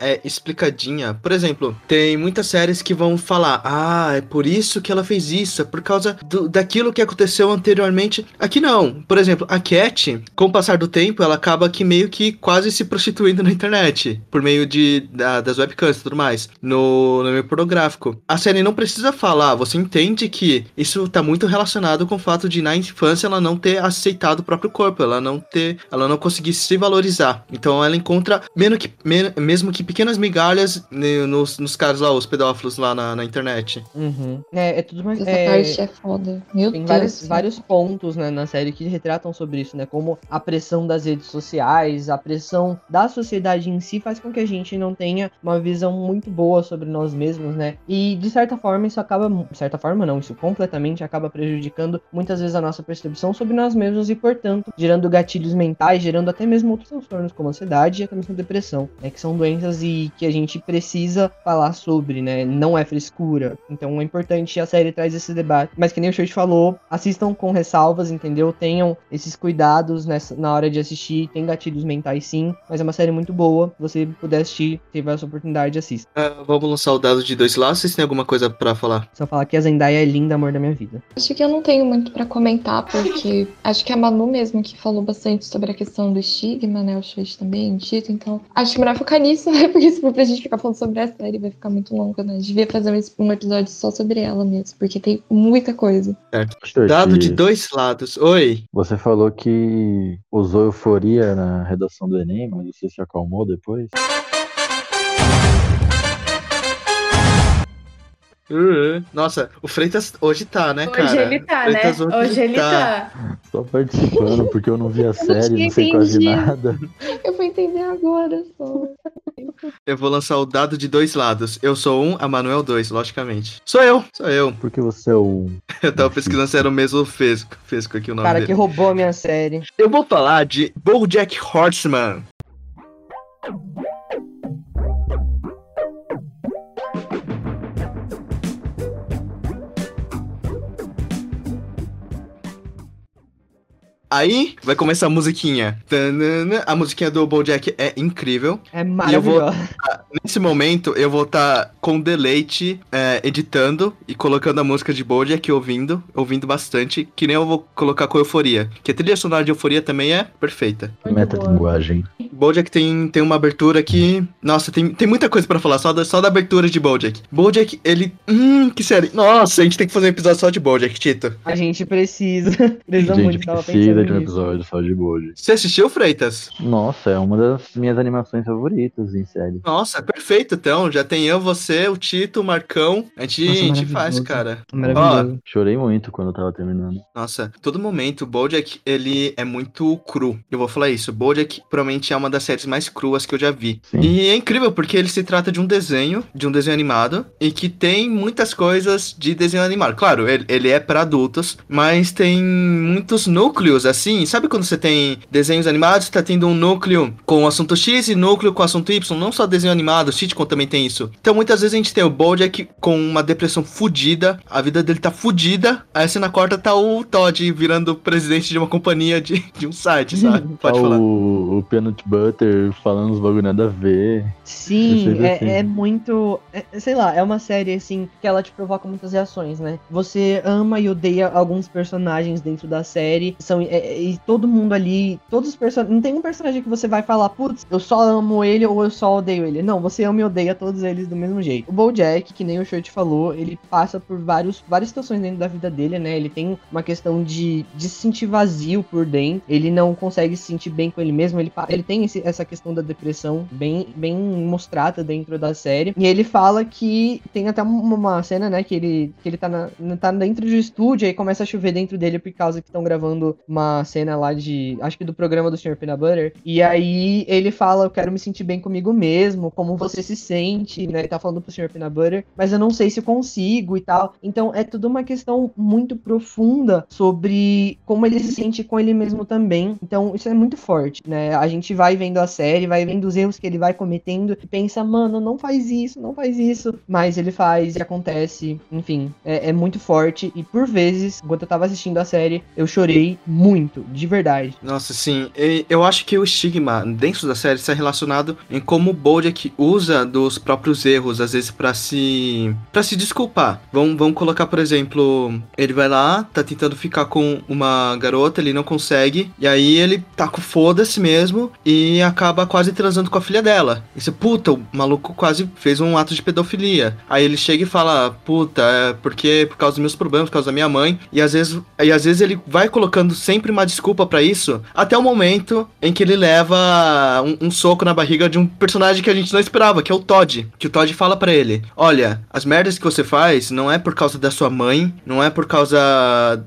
é explicadinha. Por exemplo, tem muitas séries que vão falar: ah, é por isso que ela fez isso, é por causa do- daquilo que aconteceu anteriormente. Aqui não. Por exemplo, a Cat, com o passar do tempo, ela acaba que meio que quase se prostituindo na internet, por meio de, da- das webcams e tudo mais, no, no meio pornográfico. A série não precisa falar, você entende que isso tá muito relacionado com o fato de na infância ela não ter aceitado o próprio corpo, ela não ter, ela não conseguir se valorizar. Então ela encontra menos que, mesmo que pequenas migalhas né, nos, nos caras lá, os pedófilos lá na, na internet. Uhum. É, é tudo mais. Essa é- parte é foda. Nada. Meu Tem Deus. vários, vários pontos né, na série que retratam sobre isso, né? Como a pressão das redes sociais, a pressão da sociedade em si faz com que a gente não tenha uma visão muito boa sobre nós mesmos, né? E de certa forma isso acaba, de certa forma não, isso completamente acaba prejudicando muitas vezes a nossa percepção sobre nós mesmos e, portanto, gerando gatilhos mentais, gerando até mesmo outros transtornos como ansiedade e até mesmo depressão, né? Que são doenças e que a gente precisa falar sobre, né? Não é frescura. Então é importante a série traz esse debate. Mas que nem o Church falou, assistam com ressalvas, entendeu? Tenham esses cuidados nessa, na hora de assistir. Tem gatilhos mentais sim, mas é uma série muito boa. Se você puder assistir, tiver essa oportunidade, assista. Ah, vamos lançar o dado de dois lados. Vocês têm alguma coisa pra falar? Só falar que a Zendaya é linda, amor da minha vida. Acho que eu não tenho muito pra comentar, porque acho que a Manu mesmo que falou bastante sobre a questão do estigma, né? O Chute também, o Tito, então acho que é melhor focar nisso, né? Porque se for pra gente ficar falando sobre a série, vai ficar muito longo, né? Devia fazer um episódio só sobre ela mesmo, porque tem muita coisa. Church, Dado de dois lados. Oi. Você falou que usou euforia na redação do Enem, mas você se acalmou depois? Uh, Nossa, o Freitas hoje tá, né, cara? Hoje ele tá, né? Freitas Hoje ele tá. Só participando, porque eu não vi a não série, tinha não sei quase nada. Eu vou entender agora só. Eu vou lançar o dado de dois lados. Eu sou um, a Manuel dois, logicamente. Sou eu, sou eu. Porque você é o. Eu tava pesquisando se era o mesmo Fesco. Fesco aqui o nome Cara dele. que roubou a minha série. Eu vou falar de BoJack Horseman. Aí vai começar a musiquinha. A musiquinha do BoJack é incrível. É maravilhosa. Nesse momento eu vou estar com deleite é, editando e colocando a música de BoJack ouvindo, ouvindo bastante, que nem eu vou colocar com Euforia, que a trilha sonora de Euforia também é perfeita. Muito Metalinguagem. BoJack tem, tem uma abertura que, nossa, tem, tem muita coisa pra falar só da, só da abertura de BoJack. BoJack, ele, hum, que série. Nossa, a gente tem que fazer um episódio só de BoJack, Tito. A gente precisa. Precisa Gente, muito, tava precisa pensando de um nisso. episódio só de Bojo. Você assistiu, Freitas? Nossa, é uma das minhas animações favoritas em série. Nossa, perfeito, então. Já tem eu, você, o Tito, o Marcão. A gente, Nossa, a gente faz, cara. Maravilhoso. Chorei muito quando eu tava terminando. Nossa, todo momento, o Bojack, ele é muito cru. Eu vou falar isso, o Bojack provavelmente é uma das séries mais cruas que eu já vi. Sim. E é incrível porque ele se trata de um desenho, de um desenho animado, e que tem muitas coisas de desenho animado. Claro, ele, ele é para adultos, mas tem muitos núcleos, assim. Sabe quando você tem desenhos animados, tá tendo um núcleo com o assunto X e núcleo com o assunto Y? Não só desenho animado, sitcom também tem isso. Então muitas vezes a gente tem o Bojack com uma depressão fudida, a vida dele tá fudida, aí a cena corta tá o Todd virando presidente de uma companhia de, de um site, sabe? Pode Tá falar. O, o Peanut Butter falando uns bagulho nada a ver. Sim, é, assim. é muito. é- sei lá, é uma série assim que ela te provoca muitas reações, né? Você ama e odeia alguns personagens dentro da série. São, é- é- e todo mundo ali, todos os personagens. Não tem um personagem que você vai falar, putz, eu só amo ele ou eu só odeio ele. Não, você ama e odeia todos eles do mesmo jeito. O Bojack, que nem o Shirt falou, ele passa por vários, várias situações dentro da vida dele, né? Ele tem uma questão de, de se sentir vazio por dentro. Ele não consegue se sentir bem com ele mesmo. Ele, ele tem esse- essa questão da depressão bem, bem mostrada dentro da série. E ele fala que tem até uma, uma cena, né? Que ele, que ele tá, na, tá dentro do estúdio e começa a chover dentro dele por causa que estão gravando uma cena lá de. Acho que do programa do Sr. Peanut Butter. E aí ele fala: Eu quero me sentir bem comigo mesmo, como você se sente, né? Ele tá falando pro Sr. Peanut Butter, mas eu não sei se consigo e tal. Então é tudo uma questão muito profunda sobre como ele se sente com ele mesmo também. Então isso é muito forte, né? A gente vai vendo a série, vai vendo os erros que ele vai cometendo e pensa, mano, não faz isso, não faz isso. Mas ele faz e acontece. Enfim, é, é muito forte. E por vezes, enquanto eu tava assistindo a série, eu chorei muito, de verdade. Nossa, sim. Eu acho que o estigma dentro da série está relacionado em como o Bojack usa dos próprios erros, às vezes, pra se. para se desculpar. Vamos, vamos colocar, por exemplo, ele vai lá, tá tentando ficar com uma garota, ele não consegue, e aí ele tá com foda-se mesmo e acaba quase transando com a filha dela. E você, puta, o maluco quase fez um ato de pedofilia. Aí ele chega e fala, puta, é porque por causa dos meus problemas, por causa da minha mãe, e às vezes, e às vezes ele vai colocando sempre sempre uma desculpa pra isso, até o momento em que ele leva um, um soco na barriga de um personagem que a gente não esperava, que é o Todd. Que o Todd fala pra ele: Olha, as merdas que você faz não é por causa da sua mãe, não é por causa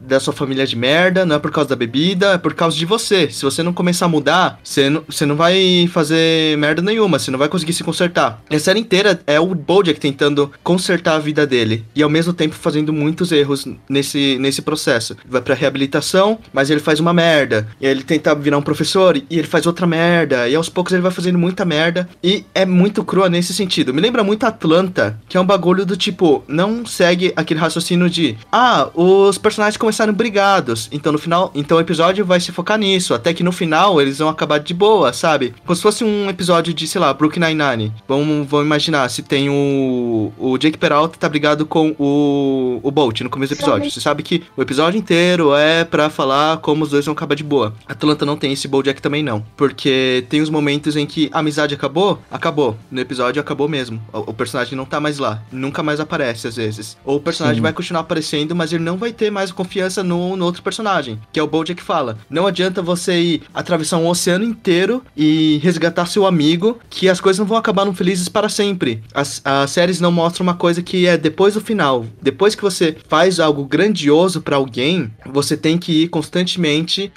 da sua família de merda, não é por causa da bebida, é por causa de você. Se você não começar a mudar, você não, você não vai fazer merda nenhuma, você não vai conseguir se consertar. A série inteira é o Bojack tentando consertar a vida dele e ao mesmo tempo fazendo muitos erros nesse, nesse processo. Vai pra reabilitação, mas ele faz uma merda. E aí ele tenta virar um professor e ele faz outra merda. E aos poucos ele vai fazendo muita merda. E é muito crua nesse sentido. Me lembra muito Atlanta, que é um bagulho do tipo, não segue aquele raciocínio de ah, os personagens começaram brigados. Então no final, então o episódio vai se focar nisso. Até que no final eles vão acabar de boa, sabe? Como se fosse um episódio de, sei lá, Brooklyn Nine-Nine. Vamos, vamos imaginar se tem o. O Jake Peralta tá brigado com o. O Bolt no começo do episódio. Você sabe que o episódio inteiro é para falar como os dois vão acabar de boa. Atlanta não tem esse Bojack também não. Porque tem os momentos em que a amizade acabou, acabou. No episódio acabou mesmo. O, o personagem não tá mais lá. Nunca mais aparece às vezes. Ou o personagem Sim. vai continuar aparecendo, mas ele não vai ter mais confiança no, no outro personagem. Que é o Bojack que fala. Não adianta você ir atravessar um oceano inteiro e resgatar seu amigo, que as coisas não vão acabar no felizes para sempre. As, as séries não mostram uma coisa que é depois do final. Depois que você faz algo grandioso para alguém, você tem que ir constantemente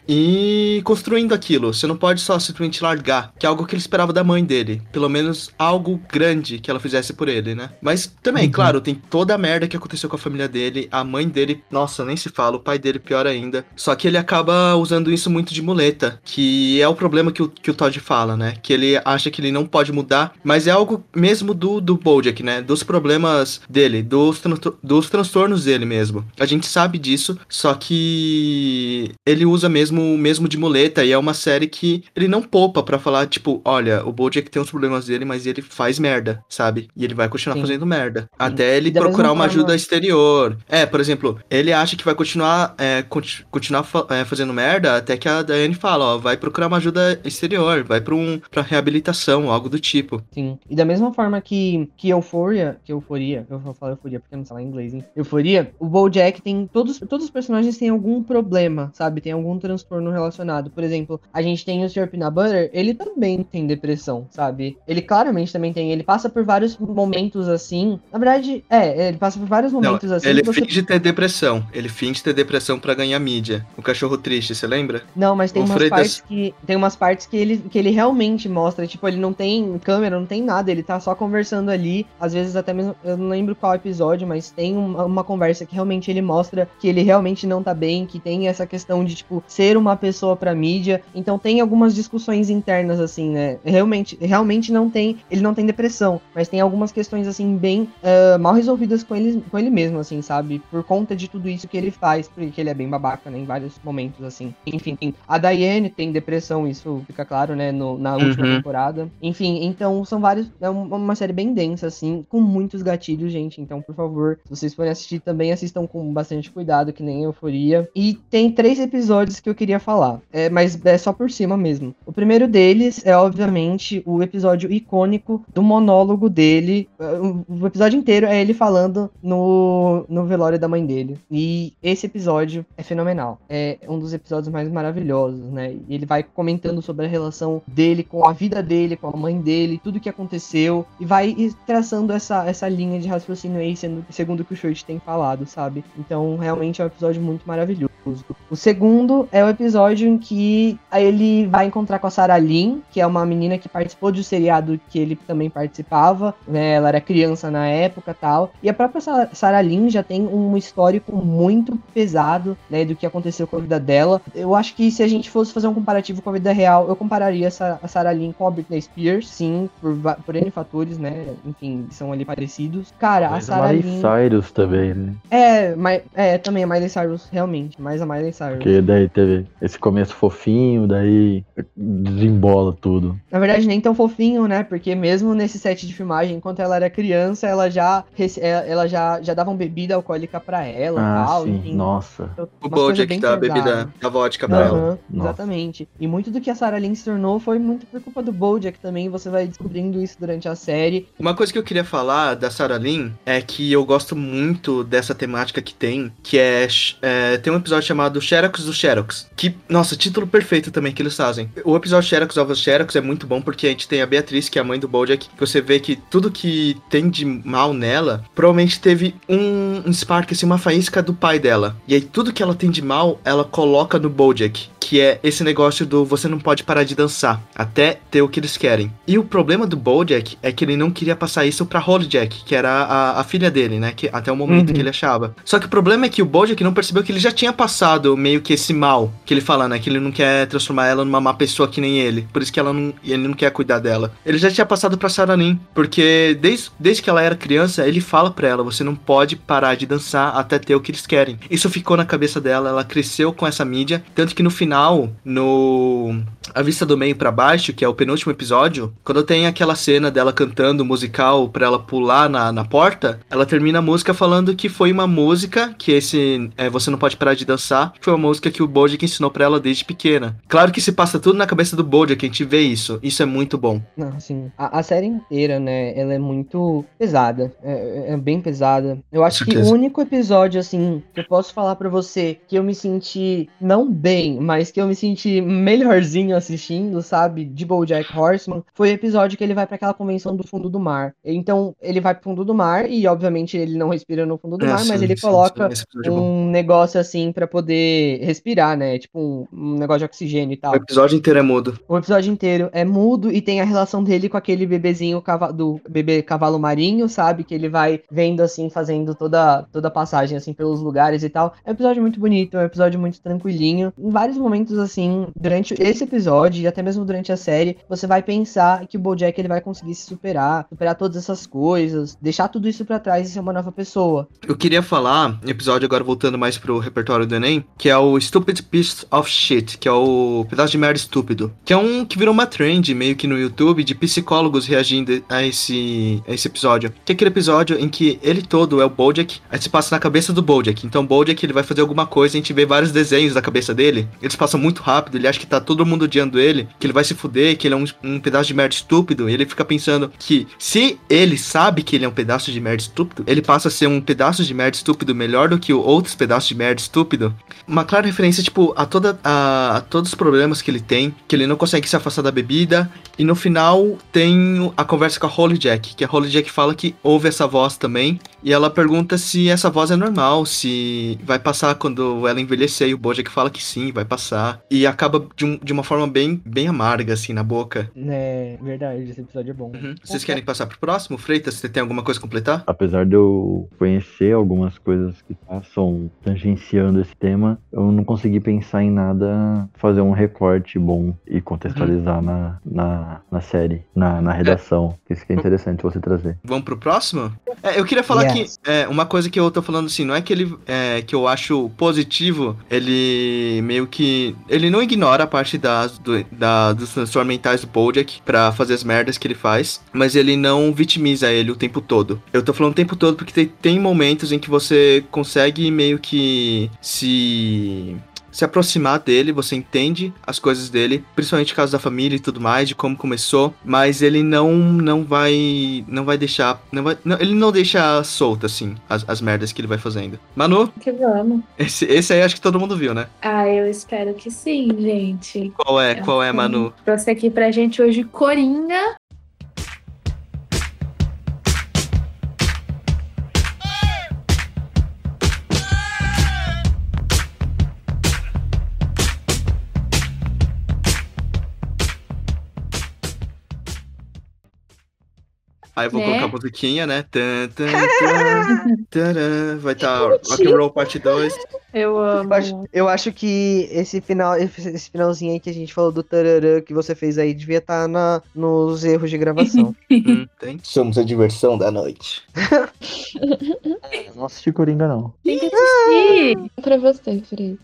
e construindo aquilo. Você não pode só simplesmente largar, que é algo que ele esperava da mãe dele. Pelo menos algo grande que ela fizesse por ele, né? Mas também, Uhum. claro, tem toda a merda que aconteceu com a família dele, a mãe dele, nossa, nem se fala, o pai dele pior ainda. Só que ele acaba usando isso muito de muleta, que é o problema que o, que o Todd fala, né? Que ele acha que ele não pode mudar, mas é algo mesmo do, do Bojack, né? Dos problemas dele, dos, tran- dos transtornos dele mesmo. A gente sabe disso, só que ele usa mesmo, mesmo de muleta, e é uma série que ele não poupa pra falar, tipo, olha, o Bojack tem os problemas dele, mas ele faz merda, sabe? E ele vai continuar Sim. fazendo merda. Até ele procurar uma forma- ajuda exterior. É, por exemplo, ele acha que vai continuar, é, conti- continuar fa- é, fazendo merda até que a Daiane fala, ó, vai procurar uma ajuda exterior, vai pra, um, pra reabilitação, algo do tipo. Sim. E da mesma forma que, que Euphoria, que Euforia, eu vou falar Euforia porque eu não sei lá em inglês, hein? Euforia, o BoJack tem todos, todos os personagens têm algum problema, sabe? Tem algum transtorno relacionado. Por exemplo, a gente tem o Sr. Peanut Butter, ele também tem depressão, sabe? Ele claramente também tem, ele passa por vários momentos assim. Na verdade, é, ele passa por vários Não, momentos assim. ele você- finge ter depressão. Ele finge ter depressão pra ganhar mídia. O cachorro triste, você lembra? Não, mas tem O umas Freitas- partes que tem umas partes que ele, que ele realmente mostra, tipo, ele não tem câmera, não tem nada, ele tá só conversando ali, às vezes até mesmo, eu não lembro qual episódio, mas tem uma, uma conversa que realmente ele mostra que ele realmente não tá bem, que tem essa questão de, tipo, ser uma pessoa pra mídia, então tem algumas discussões internas, assim, né, realmente, realmente não tem, ele não tem depressão, mas tem algumas questões, assim, bem ah, mal resolvidas com ele, com ele mesmo, assim, sabe, por conta de tudo isso que ele faz, porque ele é bem babaca, né, em vários momentos, assim, enfim, tem- a Diane tem depressão, isso fica claro, né, no- na última Uhum. temporada. Enfim, então são vários. É um- uma série bem densa, assim, com muitos gatilhos, gente. Então, por favor, se vocês forem assistir também, assistam com bastante cuidado, que nem Euforia. E tem três episódios que eu queria falar, é, mas é só por cima mesmo. O primeiro deles é, obviamente, o episódio icônico do monólogo dele. O o episódio inteiro é ele falando no, no velório da mãe dele. E esse episódio é fenomenal. É um dos episódios mais maravilhosos, né? Ele vai comentando sobre a relação dele com a vida dele, com a mãe dele, tudo que aconteceu. E vai traçando essa, essa linha de raciocínio aí, sendo, segundo o que o Shoichi tem falado, sabe? Então, realmente é um episódio muito maravilhoso. O segundo é o episódio em que ele vai encontrar com a Sarah Lynn, que é uma menina que participou de um seriado que ele também participava, né? Ela era criança na época tal. E a própria Sa- Sarah Lynn já tem um histórico muito pesado, né? Do que aconteceu com a vida dela. Eu acho que se a gente fosse fazer um comparativo com a vida real, eu compararia a Sarah Lynn com a Britney Spears, sim, por, por N fatores, né? Enfim, são ali parecidos. Cara, a Mas a Sarah Miley Lynn. Cyrus também, né? É, mas, é, também a Miley Cyrus, realmente. Mais a Miley Cyrus. Porque daí teve esse começo fofinho, daí desembola tudo. Na verdade, nem tão fofinho, né? Porque mesmo nesse set de filmagem, enquanto ela era criança, ela já, é, ela já, já davam bebida alcoólica pra ela e Ah, tal. sim. enfim. Nossa. O umas coisas Bojack bem dá bebida, da vodka pra ela. Aham, Nossa. exatamente. E muito do que a Sarah Lynn se tornou foi muito por culpa do Bojack também. Você vai descobrindo isso durante a série. Uma coisa que eu queria falar da Sarah Lynn é que eu gosto muito dessa temática que tem, que é, é, tem um episódio episódio chamado Xerox do Xerox. Que, nossa, título perfeito também que eles fazem. O episódio Xerox of Xerox é muito bom porque a gente tem a Beatriz, que é a mãe do Bojack, que você vê que tudo que tem de mal nela, provavelmente teve um, um spark, assim, uma faísca do pai dela. E aí tudo que ela tem de mal, ela coloca no Bojack que é esse negócio do você não pode parar de dançar até ter o que eles querem. E o problema do Bojack é que ele não queria passar isso pra Jack, que era a, a filha dele, né? Que, até o momento Uhum. que ele achava. Só que o problema é que o Bojack não percebeu que ele já tinha passado meio que esse mal que ele fala, né? Que ele não quer transformar ela numa má pessoa que nem ele. Por isso que ela não, ele não quer cuidar dela. Ele já tinha passado pra Saranin, porque desde, desde que ela era criança, ele fala pra ela: você não pode parar de dançar até ter o que eles querem. Isso ficou na cabeça dela, ela cresceu com essa mídia, tanto que no final, no A Vista do Meio pra Baixo, que é o penúltimo episódio, quando tem aquela cena dela cantando musical pra ela pular na, na porta, ela termina a música falando que foi uma música, que esse é, Você Não Pode Parar de Dançar, foi uma música que o Bojack ensinou pra ela desde pequena. Claro que se passa tudo na cabeça do Bojack, a gente vê isso. Isso é muito bom. Não, assim, a, a série inteira, né, ela é muito pesada, é, é bem pesada. Eu acho que o único episódio, assim, que eu posso falar pra você que eu me senti, não bem, mas que eu me senti melhorzinho assistindo, sabe, de BoJack Horseman, foi o episódio que ele vai pra aquela convenção do fundo do mar. Então, ele vai pro fundo do mar e, obviamente, ele não respira no fundo do É, mar, mas sim, ele sim, coloca sim, é um negócio, assim, pra poder respirar, né, tipo um, um negócio de oxigênio e tal. O episódio inteiro é mudo. O episódio inteiro é mudo e tem a relação dele com aquele bebezinho do bebê cavalo marinho, sabe? Que ele vai vendo assim, fazendo toda, toda a passagem assim pelos lugares e tal. É um episódio muito bonito, é um episódio muito tranquilinho. Em vários momentos assim, durante esse episódio e até mesmo durante a série, você vai pensar que o BoJack ele vai conseguir se superar, superar todas essas coisas, deixar tudo isso pra trás e ser uma nova pessoa. Eu queria falar, episódio agora voltando mais pro repertório do Enem, que é o Stupid Piece of Shit, que é o pedaço de merda estúpido. Que é um que virou uma trend meio que no YouTube de psicólogos reagindo a esse, a esse episódio. Que é aquele episódio em que ele todo é o Bojack, aí se passa na cabeça do Bojack. Então o Bojack ele vai fazer alguma coisa, a gente vê vários desenhos da cabeça dele. Eles passam muito rápido, ele acha que tá todo mundo odiando ele, que ele vai se fuder, que ele é um, um pedaço de merda estúpido. Ele fica pensando que se ele sabe que ele é um pedaço de merda estúpido, ele passa a ser um pedaço de merda estúpido melhor do que outros pedaços de merda estúpido. Uma clara referência, tipo, a, toda, a, a todos os problemas que ele tem, que ele não consegue se afastar da bebida. E no final tem a conversa com a Holly Jack, que a Holly Jack fala que ouve essa voz também. E ela pergunta se essa voz é normal, se vai passar quando ela envelhecer. E o Bojack fala que sim, vai passar. E acaba de, um- de uma forma bem, bem amarga, assim, na boca. É verdade, esse episódio é bom. Uhum. Vocês querem passar pro próximo? Freitas, você tem alguma coisa a completar? Apesar de eu conhecer algumas coisas que passam tangenciando esse tema, eu não consegui pensar em nada, fazer um recorte bom e contextualizar na, na, na série, na, na redação. Isso que é interessante você trazer. Vamos pro próximo? É, eu queria falar Yes. que é, uma coisa que eu tô falando assim, não é que ele é, que eu acho positivo, ele meio que. Ele não ignora a parte das, do- da, dos transtornos mentais do Bojack pra fazer as merdas que ele faz, mas ele não vitimiza ele o tempo todo. Eu tô falando o tempo todo porque tem, tem momentos em que você consegue meio que se se aproximar dele, você entende as coisas dele, principalmente causa da família e tudo mais, de como começou, mas ele não não vai não vai deixar, não vai, não- ele não deixa solto assim as, as merdas que ele vai fazendo. Manu, Que vamos. esse, esse aí acho que todo mundo viu, né? Ah, eu espero que sim, gente. Qual é? Qual é, Manu? Trouxe aqui pra gente hoje Coringa. Aí eu vou Né? colocar a musiquinha, né? Tan, tan, tan, vai estar tá Rock and Roll Parte 2. Eu amo. Eu acho, eu acho que esse final, esse finalzinho aí que a gente falou do tararã que você fez aí devia estar na, nos erros de gravação. Hum. Somos a diversão da noite. Não assisti Coringa, não. Tem que assistir. Pra você, Frei.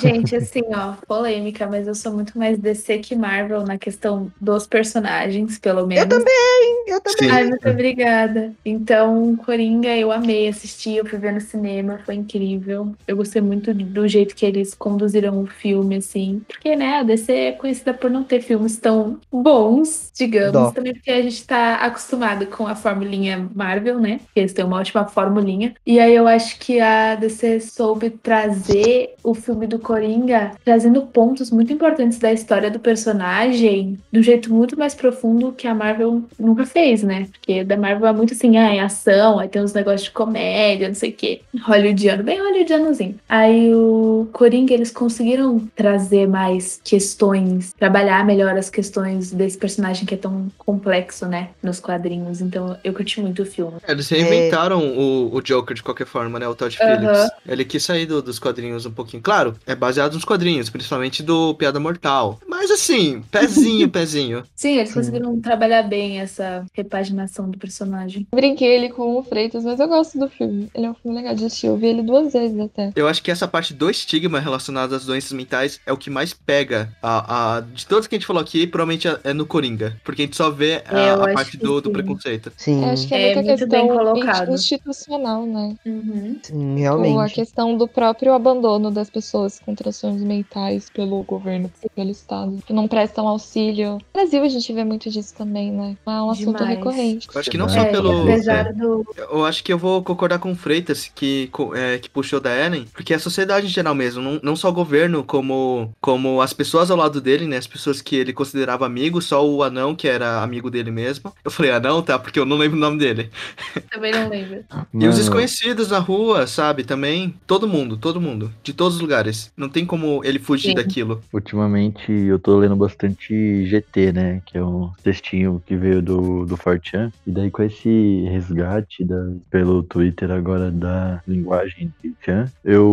Gente, assim, ó, polêmica, mas eu sou muito mais DC que Marvel na questão dos personagens, pelo menos. Eu também, eu também. Sim. Ai, muito obrigada. Então, Coringa, eu amei assistir, eu fui ver no cinema, foi incrível. Eu gostei muito do jeito que eles conduziram o filme, assim. Porque, né, a DC é conhecida por não ter filmes tão bons, digamos. Dó. Também porque a gente tá acostumado com a formulinha Marvel, né? Que eles têm uma ótima formulinha. E aí eu acho que a DC DC soube trazer o filme do Coringa, trazendo pontos muito importantes da história do personagem de um jeito muito mais profundo que a Marvel nunca fez, né? Porque da Marvel é muito assim, ah, é ação, aí tem uns negócios de comédia, não sei o quê. Hollywoodiano, bem hollywoodianozinho. Aí o Coringa, eles conseguiram trazer mais questões, trabalhar melhor as questões desse personagem que é tão complexo, né? Nos quadrinhos. Então eu curti muito o filme. É, Eles reinventaram o, o Joker de qualquer forma, né? O Todd. Phillips. Ele quis sair do- dos quadrinhos um pouquinho. Claro, é baseado nos quadrinhos, principalmente do Piada Mortal. Mas assim, pezinho, pezinho. Sim, eles conseguiram trabalhar bem essa repaginação do personagem. Brinquei ele com o Freitas, mas eu gosto do filme. Ele é um filme legal de assistir. Eu vi ele duas vezes até. Eu acho que essa parte do estigma relacionado às doenças mentais é o que mais pega. A, a- de todos que a gente falou aqui, provavelmente é- é no Coringa. Porque a gente só vê a, Eu a acho parte do, do sim. preconceito. Sim, Eu acho que é, É muita muito bem questão colocado. institucional, né? Uhum. sim, Ou a realmente. questão do próprio abandono das pessoas com transtornos mentais pelo governo, pelo Estado, que não prestam auxílio. No Brasil a gente vê muito disso também, né? É um assunto Demais. recorrente. Eu acho que não É, só É, pelo. apesar do. Eu acho que eu vou concordar com o Freitas, que, é, que puxou da Ellen, porque é a sociedade em geral mesmo, não, não só o governo, como, como as pessoas ao lado dele, né? As pessoas que ele considerava amigos, só o anão, que era amigo dele mesmo. Eu falei anão, tá? Porque eu não lembro o nome dele. Também não lembro. E os desconhecidos na rua, sabe? Também. Todo mundo, todo mundo. De todos os lugares. Não tem como ele fugir Sim. daquilo. Ultimamente eu tô lendo bastante GT, né? Que é um textinho que veio do, do Fortran. E daí com esse resgate da, pelo Twitter agora da linguagem de Chan, eu.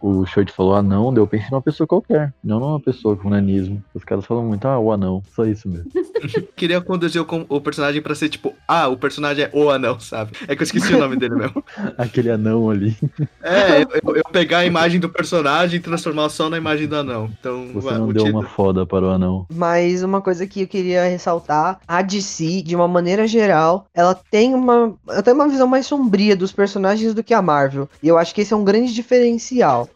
O Shirt falou anão, daí eu pensei numa pessoa qualquer. Não numa pessoa com nanismo. Os caras falam muito, ah, o anão. Só isso mesmo. Queria conduzir o, com- o personagem pra ser tipo, ah, o personagem é o anão, sabe? É que eu esqueci o nome dele mesmo. Aquele anão ali. É, eu, eu pegar a imagem do personagem e transformar só na imagem do anão. Então, Você o não deu título- uma foda para o anão. Mas uma coisa que eu queria ressaltar, a DC, de uma maneira geral, ela tem uma, ela tem uma visão mais sombria dos personagens do que a Marvel. E eu acho que esse é um grande diferencial.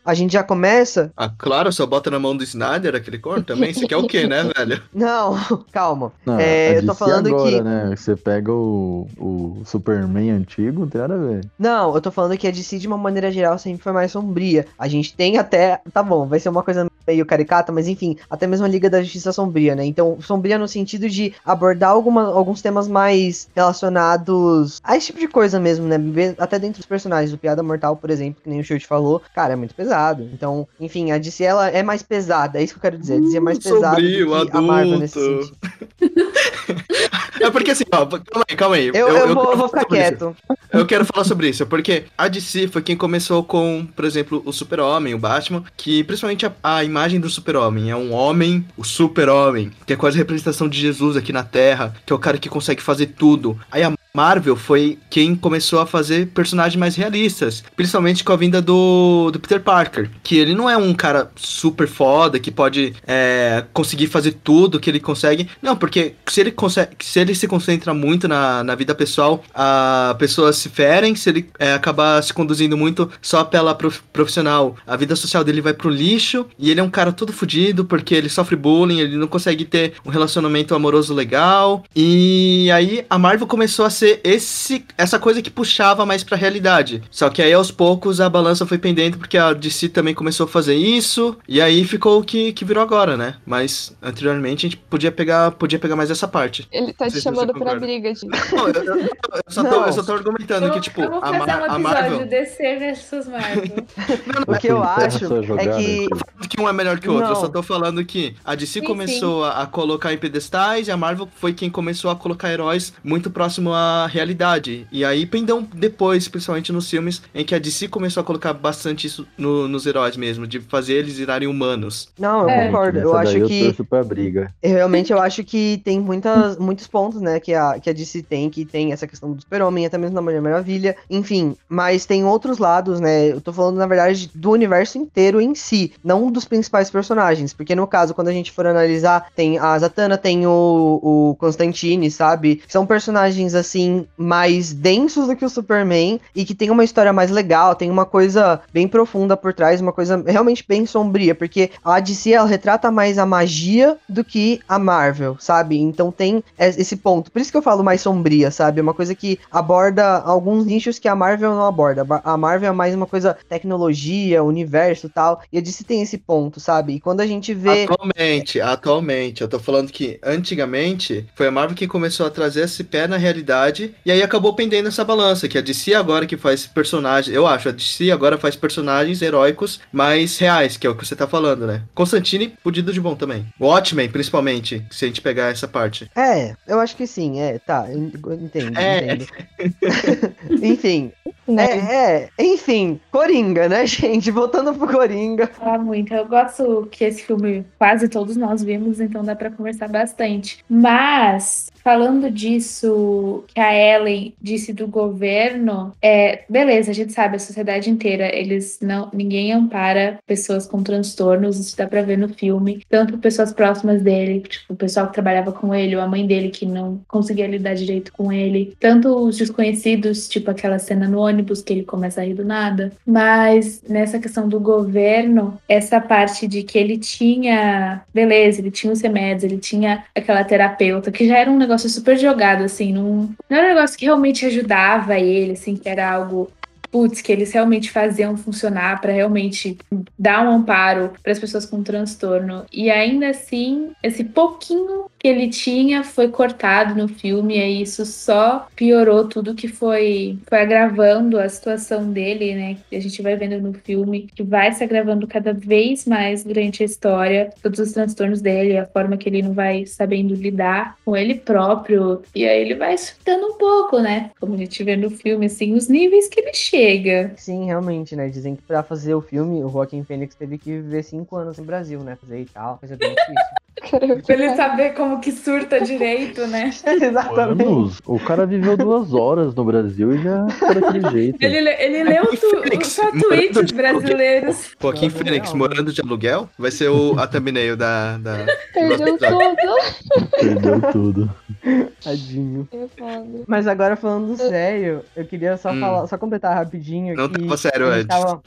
A gente já começa. Ah, claro, só bota na mão do Snyder aquele corno também. Você quer o quê, né, velho? Não, calma. Não, É, a eu tô falando agora, que- né? Você pega o, o Superman antigo, não tem nada a ver. Não, eu tô falando que a DC, de uma maneira geral, sempre foi mais sombria. A gente tem até. Tá bom, vai ser uma coisa meio caricata, mas enfim, até mesmo a Liga da Justiça Sombria, né? Então, sombria no sentido de abordar alguma, alguns temas mais relacionados a esse tipo de coisa mesmo, né? Até dentro dos personagens. O Piada Mortal, por exemplo, que nem o Shirt falou, cara, é muito pesado. Então, enfim, a DC ela é mais pesada, é isso que eu quero dizer. A DC é mais pesada sombrio, do que a Marvel nesse adulto. sentido. É porque assim, ó, calma aí, calma aí. Eu, eu, vou, quero vou falar ficar sobre isso. quieto. Eu quero falar sobre isso, porque a DC foi quem começou com, por exemplo, o Super-Homem, o Batman, que principalmente a, a imagem do Super-Homem é um homem, o Super-Homem, que é quase a representação de Jesus aqui na Terra, que é o cara que consegue fazer tudo. Aí a Marvel foi quem começou a fazer personagens mais realistas, principalmente com a vinda do, do Peter Parker, que ele não é um cara super foda que pode é, conseguir fazer tudo que ele consegue. Não, porque se ele consegue, se ele se concentra muito na, na vida pessoal, a pessoas se ferem, se ele é, acabar se conduzindo muito só pela prof- profissional, a vida social dele vai pro lixo e ele é um cara todo fudido porque ele sofre bullying, ele não consegue ter um relacionamento amoroso legal. E aí a Marvel começou a ser esse essa coisa que puxava mais pra realidade. Só que aí aos poucos a balança foi pendendo porque a DC também começou a fazer isso e aí ficou o que, que virou agora, né? Mas anteriormente a gente podia pegar podia pegar mais essa parte. Ele tá Não te chamando pra briga, gente. Não, eu, eu- eu só tô, Não. eu só tô argumentando Eu, que, tipo, eu vou a, Mar- um a episódio Marvel. DC versus Marvel. O que eu acho é jogada, que que um é melhor que o outro. Eu Não. só tô falando que a DC Sim, começou a, a colocar em pedestais e a Marvel foi quem começou a colocar heróis muito próximo à realidade. E aí pendão depois, principalmente nos filmes, em que a DC começou a colocar bastante isso no- nos heróis mesmo, de fazer eles virarem humanos. Não, eu É. concordo. Eu acho que. Eu briga. Realmente eu acho que tem muitas, muitos pontos, né, que a, que a DC tem, que tem essa questão do super-homem, até mesmo da Mulher Maravilha, enfim, mas tem outros lados, né, eu tô falando, na verdade, do universo inteiro em si, não dos principais personagens, porque no caso, quando a gente for analisar, tem a Zatanna, tem o, o Constantine, sabe, são personagens, assim, assim, mais densos do que o Superman e que tem uma história mais legal, tem uma coisa bem profunda por trás, uma coisa realmente bem sombria, porque a DC ela retrata mais a magia do que a Marvel, sabe? Então tem esse ponto. Por isso que eu falo mais sombria, sabe? É uma coisa que aborda alguns nichos que a Marvel não aborda. A Marvel é mais uma coisa tecnologia, universo tal. E a DC tem esse ponto, sabe? E quando a gente vê. Atualmente, atualmente, eu tô falando que antigamente foi a Marvel que começou a trazer esse pé na realidade e aí acabou pendendo essa balança, que a DC agora que faz personagens, eu acho, a DC agora faz personagens heróicos mais reais, que é o que você tá falando, né? Constantine, fudido de bom também. Watchmen, principalmente, se a gente pegar essa parte. É, eu acho que sim, é, tá, eu entendo, é. entendo. Enfim, né? É, é, enfim, Coringa, né, gente? Voltando pro Coringa. Ah, muito. Eu gosto que esse filme quase todos nós vimos, então dá para conversar bastante. Mas falando disso que a Ellen disse do governo, é, beleza, a gente sabe, a sociedade inteira, eles não, ninguém ampara pessoas com transtornos, isso dá pra ver no filme, tanto pessoas próximas dele, tipo, o pessoal que trabalhava com ele, ou a mãe dele que não conseguia lidar direito com ele, tanto os desconhecidos, tipo aquela cena no ônibus que ele começa a rir do nada, mas nessa questão do governo, essa parte de que ele tinha, beleza, ele tinha os remédios, ele tinha aquela terapeuta, que já era um negócio negócio super jogado, assim, não, não era um negócio que realmente ajudava ele, assim, que era algo putz, que eles realmente faziam funcionar para realmente dar um amparo para as pessoas com transtorno. E ainda assim, esse pouquinho que ele tinha foi cortado no filme e isso só piorou tudo que foi foi agravando a situação dele, né? Que a gente vai vendo no filme que vai se agravando cada vez mais durante a história, todos os transtornos dele, a forma que ele não vai sabendo lidar com ele próprio e aí ele vai surtando um pouco, né? Como a gente vê no filme assim, os níveis que ele chega. Sim, realmente, né? Dizem que para fazer o filme, o Joaquin Phoenix teve que viver cinco anos no Brasil, né? Fazer e tal, coisa bem difícil. Pra ele saber como que surta direito, né? Exatamente. Anos. O cara viveu duas horas no Brasil e já foi daquele jeito. Ele, ele leu tu, só tweets brasileiros. Joaquim Fênix morando de aluguel vai ser o, a thumbnail da. da Perdeu tudo. Perdeu tudo. Tadinho. É. Mas agora falando sério, eu queria só hum. falar, só completar rapidinho. Não que tava sério, Ed. Tava...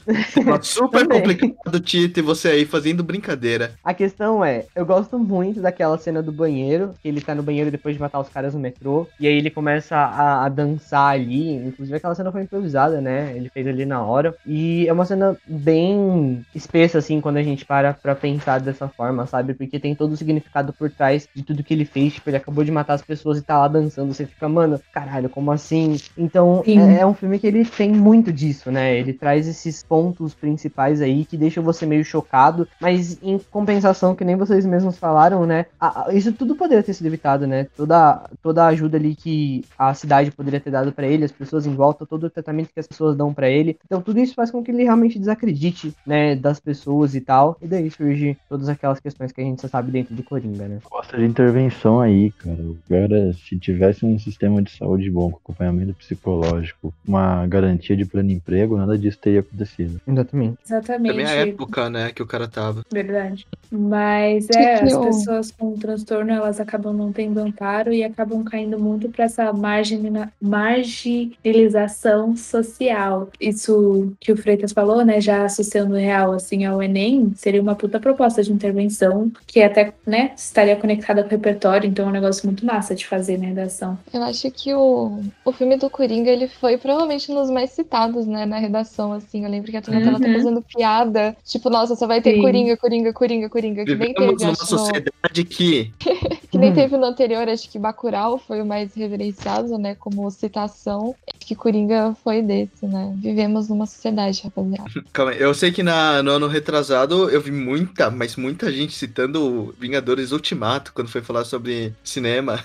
super complicado, Tito, e você aí fazendo brincadeira. A questão é, eu gosto muito daquela cena do banheiro, que ele tá no banheiro depois de matar os caras no metrô, e aí ele começa a, a dançar ali, inclusive aquela cena foi improvisada, né? Ele fez ali na hora, e é uma cena bem espessa, assim, quando a gente para pra pensar dessa forma, sabe? Porque tem todo o significado por trás de tudo que ele fez, tipo, ele acabou de matar as pessoas e tá lá dançando, você fica, mano, caralho, como assim? Então, é, é um filme que ele tem muito disso, né? Ele traz esses pontos principais aí que deixam você meio chocado, mas em compensação, que nem vocês mesmos falaram, falaram, né? A, a, isso tudo poderia ter sido evitado, né? Toda, toda a ajuda ali que a cidade poderia ter dado para ele, as pessoas em volta, todo o tratamento que as pessoas dão para ele. Então tudo isso faz com que ele realmente desacredite, né? Das pessoas e tal. E daí surge todas aquelas questões que a gente só sabe dentro do Coringa, né? Gosta de intervenção aí, cara. O cara, se tivesse um sistema de saúde bom, com acompanhamento psicológico, uma garantia de pleno emprego, nada disso teria acontecido. Exatamente. Exatamente. Também a época, né, que o cara tava. Verdade. Mas é, as pessoas com transtorno elas acabam não tendo amparo e acabam caindo muito para essa marginalização social. Isso que o Freitas falou, né, já associando real assim ao Enem, seria uma puta proposta de intervenção que até, né, estaria conectada com o repertório, então é um negócio muito massa de fazer, né, da ação. Eu acho que o, o filme do Coringa, ele foi provavelmente um dos mais citados, né, na redação, assim. Eu lembro que a turma uhum. tava fazendo piada, tipo, nossa, só vai ter Sim. Coringa, Coringa, Coringa, Coringa, que nem teve, numa sociedade que... que nem teve no anterior, acho que Bacurau foi o mais reverenciado, né, como citação. Acho que Coringa foi desse, né. Vivemos numa sociedade, rapaziada. Calma aí, eu sei que na, no ano retrasado eu vi muita, mas muita gente citando Vingadores Ultimato quando foi falar sobre cinema.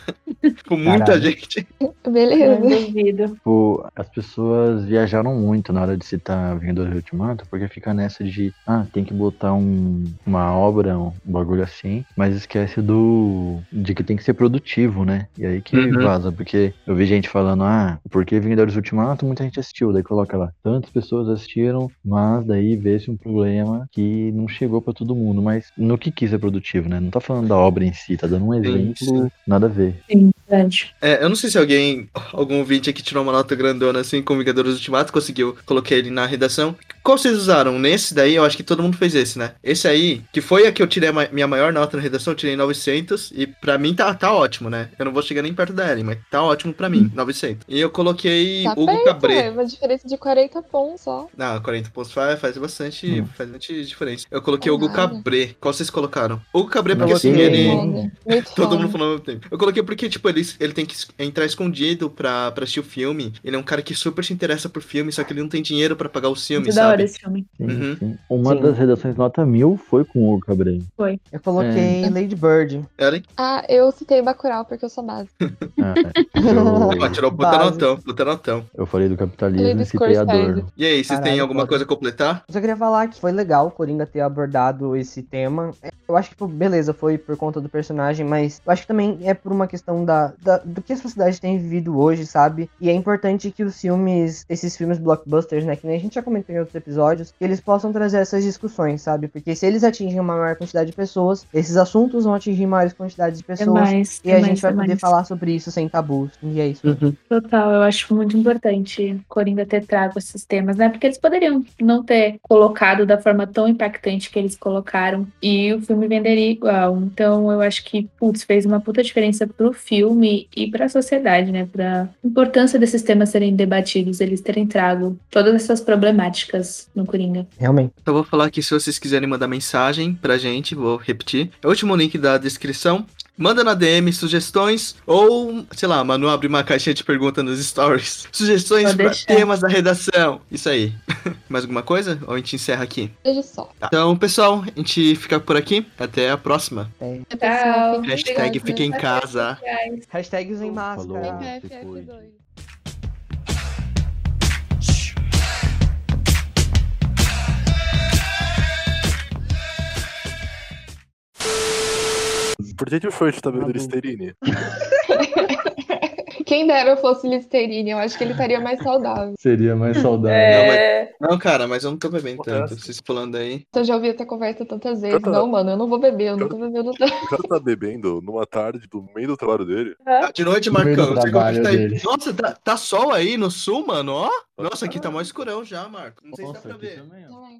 Com muita Caralho. gente. Beleza. Tipo, as pessoas viajaram muito na hora de citar Vingadores Ultimato, porque fica nessa de, ah, tem que botar um, uma obra, um bagulho assim, mas esquece do de que tem que ser produtivo, né? E aí que Uhum. vaza, porque eu vi gente falando, ah, porque Vingadores Ultimato muita gente assistiu, daí coloca lá, tantas pessoas assistiram, mas daí vê-se um problema que não chegou pra todo mundo, mas no que quis ser produtivo, né? Não tá falando da obra em si, tá dando um exemplo, sim. nada a ver. Sim, verdade. É, eu não sei se alguém, algum ouvinte aqui tirou uma nota grandona assim com Vingadores Ultimato, conseguiu, coloquei ele na redação. Qual vocês usaram? Nesse daí, eu acho que todo mundo fez esse, né? Esse aí, que foi a que eu tirei a minha maior nota na redação, eu tirei 900, e pra mim tá, tá ótimo, né? Eu não vou chegar nem perto da Ellen, mas tá ótimo pra mim, 900. E eu coloquei Tá Hugo perto, Cabré. é uma diferença de 40 pontos só. Não, 40 pontos faz, faz bastante, Hum. faz bastante diferença. Eu coloquei É Hugo nada. Cabré. Qual vocês colocaram? Hugo Cabré, porque assim, ele. Todo mundo falando ao mesmo tempo. Eu coloquei porque, tipo, ele, ele tem que entrar escondido pra, pra assistir o filme. Ele é um cara que super se interessa por filme, só que ele não tem dinheiro pra pagar os filmes, Muito sabe? esse filme. Sim, Uhum. sim. Uma Sim. das redações nota mil foi com o Cabré. Eu coloquei É. Lady Bird. Ellen? Ah, eu citei Bacurau porque eu sou base. Ah, tirou puta Base. notão, puta notão. eu falei do capitalismo e citei a dor. E aí, vocês têm alguma coisa a completar? Eu só queria falar que foi legal o Coringa ter abordado esse tema. É, Eu acho que, tipo, beleza, foi por conta do personagem, mas eu acho que também é por uma questão da, da- do que a sociedade tem vivido hoje, sabe? E é importante que os filmes, esses filmes blockbusters, né, que nem a gente já comentou em outros episódios, que eles possam trazer essas discussões, sabe? Porque se eles atingem uma maior quantidade de pessoas, esses assuntos vão atingir maiores quantidades de É pessoas. mais. E é a mais, gente vai é poder mais. falar sobre isso sem tabus. E é isso. Total, eu acho muito importante Coringa ter trago esses temas, né? Porque eles poderiam não ter colocado da forma tão impactante que eles colocaram e o filme venderia igual. Então eu acho que, putz, fez uma puta diferença pro filme e pra sociedade, né? Pra importância desses temas serem debatidos, eles terem trago todas essas problemáticas no Coringa. Realmente. Então eu vou falar que se vocês quiserem mandar mensagem pra gente, vou repetir. É o último link da descrição. Manda na DM sugestões ou, sei lá, Manu abre uma caixinha de pergunta nos stories. Sugestões deixar. temas da redação. Isso aí. Mais alguma coisa? Ou a gente encerra aqui? Beijo só. Tá. Então, pessoal, a gente fica por aqui. Até a próxima. É. Fiquem Hashtag fica em casa. Hashtag usem Falou. máscara. se Por que, que o Freud tá bebendo Tá. Listerine? Quem dera eu fosse Listerine, eu acho que ele estaria mais saudável. Seria mais saudável. É, Não, cara, mas eu não tô bebendo tanto. Vocês falando aí. Eu já ouvi essa conversa tantas vezes. Canta- Não, mano, eu não vou beber, eu não tô bebendo tanto. O cara tá bebendo numa tarde do meio do trabalho dele. Ah, de noite, No Marcão. Não trabalho tá aí. Nossa, tá, tá sol aí no sul, mano, ó. Nossa, aqui tá mó escurão já, Marco. Não sei se dá Nossa, pra ver. também, ó. Não é.